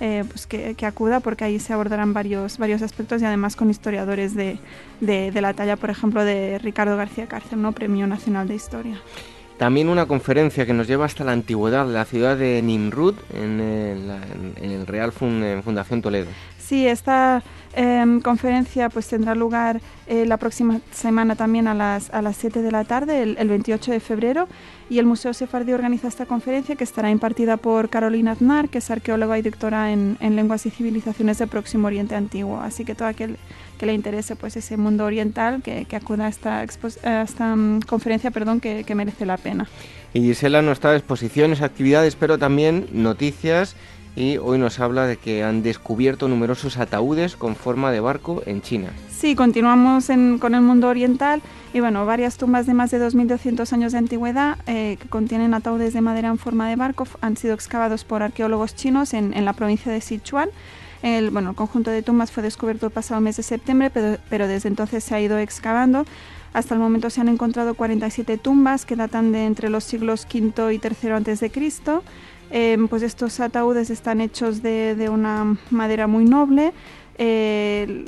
[SPEAKER 11] eh, pues que, acuda porque ahí se abordarán varios, varios aspectos y además con historiadores de, de, la talla, por ejemplo, de Ricardo García Cárcel, ¿no? Premio Nacional de Historia.
[SPEAKER 1] También una conferencia que nos lleva hasta la antigüedad, la ciudad de Nimrud, en, el Real Fundación Toledo.
[SPEAKER 11] Sí, esta em, conferencia pues tendrá lugar eh, la próxima semana también a las, a las 7 de la tarde, el, 28 de febrero, y el Museo Sefardí organiza esta conferencia que estará impartida por Carolina Aznar, que es arqueóloga y doctora en, lenguas y civilizaciones del Próximo Oriente Antiguo. Así que todo aquel que le interese pues ese mundo oriental, que, acuda a esta, esta mm, conferencia perdón, que, merece la pena.
[SPEAKER 1] Y Gisela nos trae exposiciones, actividades, pero también noticias y hoy nos habla de que han descubierto numerosos ataúdes con forma de barco en China.
[SPEAKER 11] Sí, continuamos con el mundo oriental y bueno, varias tumbas de más de 2.200 años de antigüedad eh, que contienen ataúdes de madera en forma de barco han sido excavados por arqueólogos chinos en, en la provincia de Sichuan. El, bueno, el conjunto de tumbas fue descubierto el pasado mes de septiembre, pero, desde entonces se ha ido excavando. Hasta el momento se han encontrado 47 tumbas que datan de entre los siglos V y III de Cristo. Em, pues estos ataúdes están hechos de, una madera muy noble. Eh,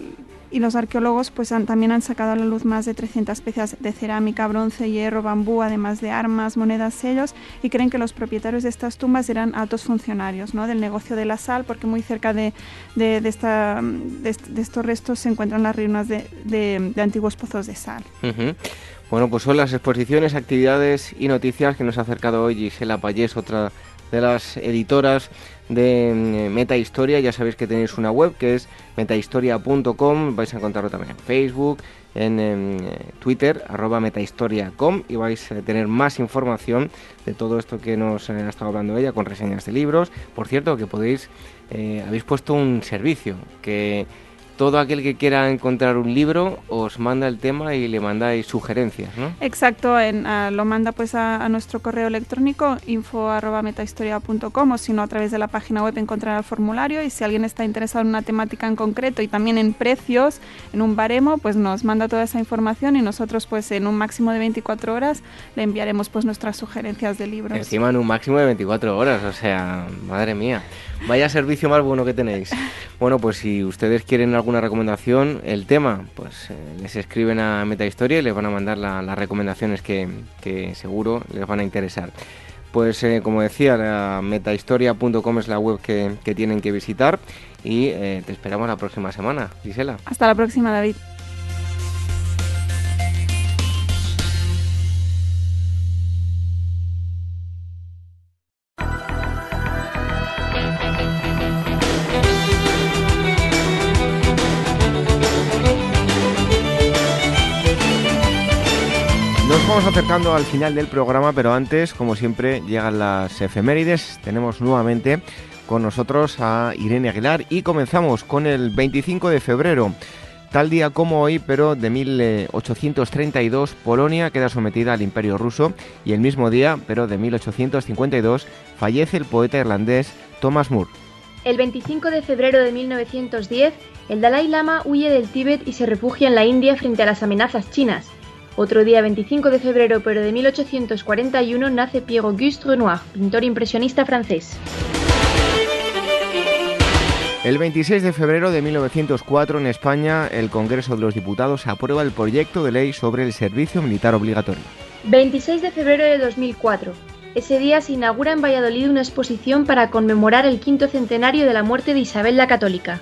[SPEAKER 11] y los arqueólogos pues también han sacado a la luz más de 300 piezas de cerámica, bronce, hierro, bambú, además de armas, monedas, sellos, y creen que los propietarios de estas tumbas eran altos funcionarios ¿no? del negocio de la sal, porque muy cerca de, de, esta, de, estos restos se encuentran las ruinas de, antiguos pozos de sal.
[SPEAKER 1] Bueno, pues son las exposiciones, actividades y noticias que nos ha acercado hoy Gisela Payés, otra de las editoras de mm, Meta Historia. Ya sabéis que tenéis una web que es metahistoria.com. Vais a encontrarlo también en Facebook, en, em, Twitter, arroba metahistoria.com y vais a tener más información de todo esto que nos ha estado hablando ella con reseñas de libros. Por cierto, que podéis, eh, habéis puesto un servicio que todo aquel que quiera encontrar un libro os manda el tema y le mandáis sugerencias, ¿no?
[SPEAKER 11] Exacto, en, lo manda pues a, nuestro correo electrónico info@metahistoria.com o si no a través de la página web encontrará el formulario y si alguien está interesado en una temática en concreto y también en precios, en un baremo, pues nos manda toda esa información y nosotros pues en un máximo de 24 horas le enviaremos pues nuestras sugerencias de libros.
[SPEAKER 1] Encima en un máximo de 24 horas, o sea, madre mía. Vaya servicio más bueno que tenéis. <laughs> Bueno, pues si ustedes quieren alguna recomendación, el tema, pues eh, les escriben a Metahistoria y les van a mandar las recomendaciones que, seguro les van a interesar. Pues eh, como decía, metahistoria.com es la web que, tienen que visitar y eh, te esperamos la próxima semana. Gisela.
[SPEAKER 11] Hasta la próxima, David.
[SPEAKER 1] Vamos acercando al final del programa, pero antes, como siempre, llegan las efemérides. Tenemos nuevamente con nosotros a Irene Aguilar y comenzamos con el 25 de febrero. Tal día como hoy, pero de 1832, Polonia queda sometida al Imperio ruso y el mismo día, pero de 1852, fallece el poeta irlandés Thomas Moore.
[SPEAKER 5] El 25 de febrero de 1910, el Dalai Lama huye del Tíbet y se refugia en la India frente a las amenazas chinas. Otro día 25 de febrero pero de 1841 nace Pierre Auguste Renoir, pintor impresionista francés.
[SPEAKER 1] El 26 de febrero de 1904 en España el Congreso de los Diputados aprueba el proyecto de ley sobre el servicio militar obligatorio.
[SPEAKER 5] 26 de febrero de 2004. ese día se inaugura en Valladolid una exposición para conmemorar el quinto centenario de la muerte de Isabel la Católica.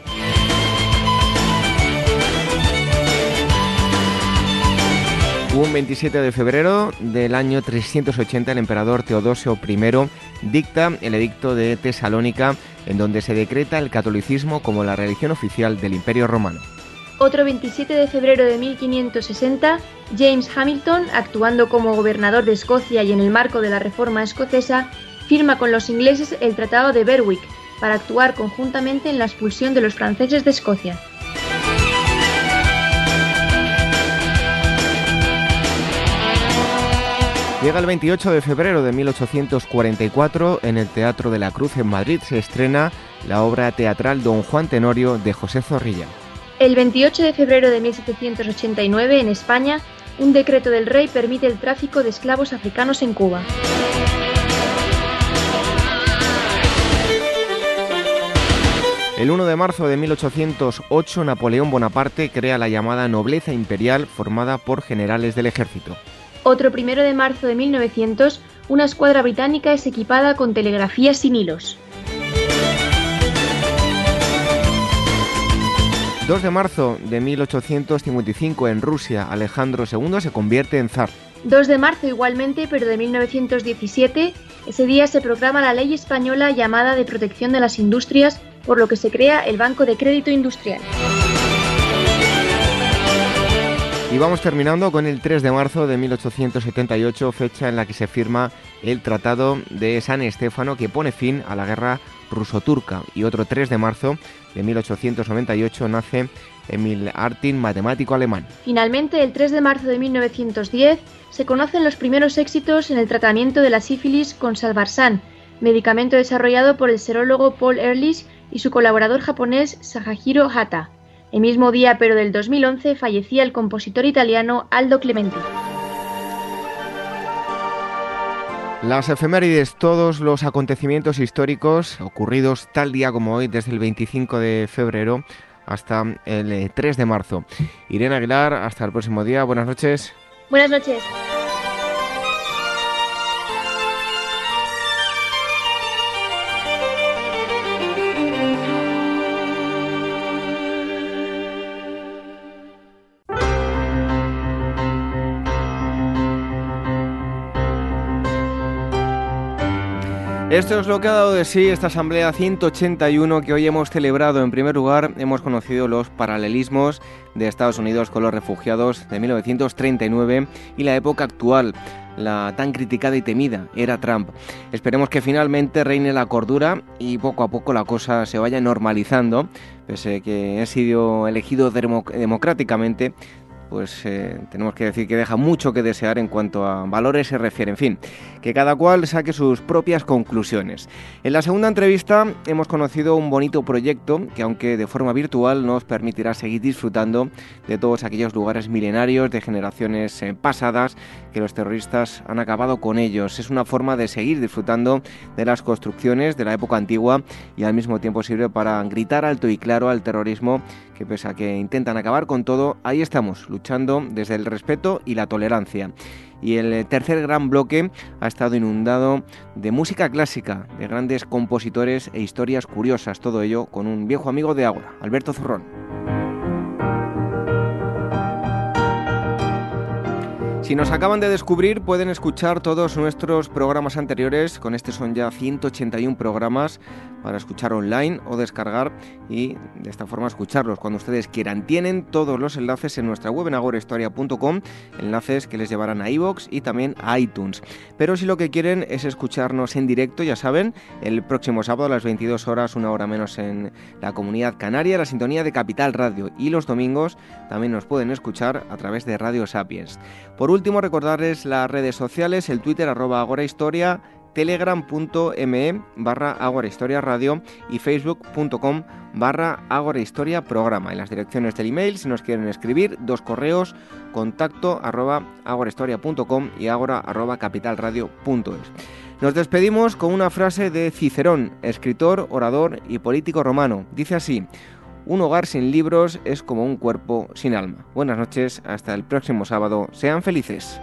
[SPEAKER 1] Un 27 de febrero del año 380 el emperador Teodosio I dicta el edicto de Tesalónica en donde se decreta el catolicismo como la religión oficial del Imperio Romano.
[SPEAKER 5] Otro 27 de febrero de 1560, James Hamilton, actuando como gobernador de Escocia y en el marco de la Reforma escocesa, firma con los ingleses el Tratado de Berwick para actuar conjuntamente en la expulsión de los franceses de Escocia.
[SPEAKER 1] Llega el 28 de febrero de 1844, en el Teatro de la Cruz en Madrid se estrena la obra teatral Don Juan Tenorio de José Zorrilla.
[SPEAKER 5] El 28 de febrero de 1789, en España, un decreto del rey permite el tráfico de esclavos africanos en Cuba.
[SPEAKER 1] El 1 de marzo de 1808, Napoleón Bonaparte crea la llamada nobleza imperial formada por generales del ejército.
[SPEAKER 5] Otro primero de marzo de 1900, una escuadra británica es equipada con telegrafías sin hilos.
[SPEAKER 1] 2 de marzo de 1855 en Rusia, Alejandro II se convierte en zar.
[SPEAKER 5] 2 de marzo igualmente, pero de 1917, ese día se proclama la ley española llamada de protección de las industrias, por lo que se crea el Banco de Crédito Industrial.
[SPEAKER 1] Y vamos terminando con el 3 de marzo de 1878, fecha en la que se firma el Tratado de San Estéfano que pone fin a la guerra ruso-turca. Y otro 3 de marzo de 1898 nace Emil Artin, matemático alemán.
[SPEAKER 5] Finalmente, el 3 de marzo de 1910 se conocen los primeros éxitos en el tratamiento de la sífilis con salvarsan, medicamento desarrollado por el serólogo Paul Ehrlich y su colaborador japonés Sahajiro Hata. El mismo día, pero del 2011, fallecía el compositor italiano Aldo Clementi.
[SPEAKER 1] Las efemérides, todos los acontecimientos históricos ocurridos tal día como hoy, desde el 25 de febrero hasta el 3 de marzo. Irene Aguilar, hasta el próximo día. Buenas noches.
[SPEAKER 5] Buenas noches.
[SPEAKER 1] Esto es lo que ha dado de sí esta Asamblea 181 que hoy hemos celebrado. En primer lugar, hemos conocido los paralelismos de Estados Unidos con los refugiados de 1939 y la época actual, la tan criticada y temida era Trump. Esperemos que finalmente reine la cordura y poco a poco la cosa se vaya normalizando, pese a que ha sido elegido democráticamente pues eh, tenemos que decir que deja mucho que desear en cuanto a valores se refiere. En fin, que cada cual saque sus propias conclusiones. En la segunda entrevista hemos conocido un bonito proyecto que aunque de forma virtual nos permitirá seguir disfrutando de todos aquellos lugares milenarios de generaciones eh, pasadas que los terroristas han acabado con ellos. Es una forma de seguir disfrutando de las construcciones de la época antigua y al mismo tiempo sirve para gritar alto y claro al terrorismo que pese a que intentan acabar con todo, ahí estamos, luchando desde el respeto y la tolerancia. Y el tercer gran bloque ha estado inundado de música clásica, de grandes compositores e historias curiosas, todo ello con un viejo amigo de Ágora, Alberto Zurrón. Si nos acaban de descubrir, pueden escuchar todos nuestros programas anteriores, con este son ya 181 programas para escuchar online o descargar y de esta forma escucharlos cuando ustedes quieran. Tienen todos los enlaces en nuestra web en agorahistoria.com, enlaces que les llevarán a iVoox y también a iTunes. Pero si lo que quieren es escucharnos en directo, ya saben, el próximo sábado a las 22 horas, una hora menos en la comunidad canaria, la sintonía de Capital Radio y los domingos también nos pueden escuchar a través de Radio Sapiens. Por último, recordarles las redes sociales, el Twitter arroba agorahistoria, telegram.me barra Historia Radio y facebook.com barra Historia Programa. En las direcciones del email, si nos quieren escribir, dos correos, contacto arroba agorahistoria.com y agora arroba capitalradio.es. Nos despedimos con una frase de Cicerón, escritor, orador y político romano. Dice así, un hogar sin libros es como un cuerpo sin alma. Buenas noches, hasta el próximo sábado. Sean felices.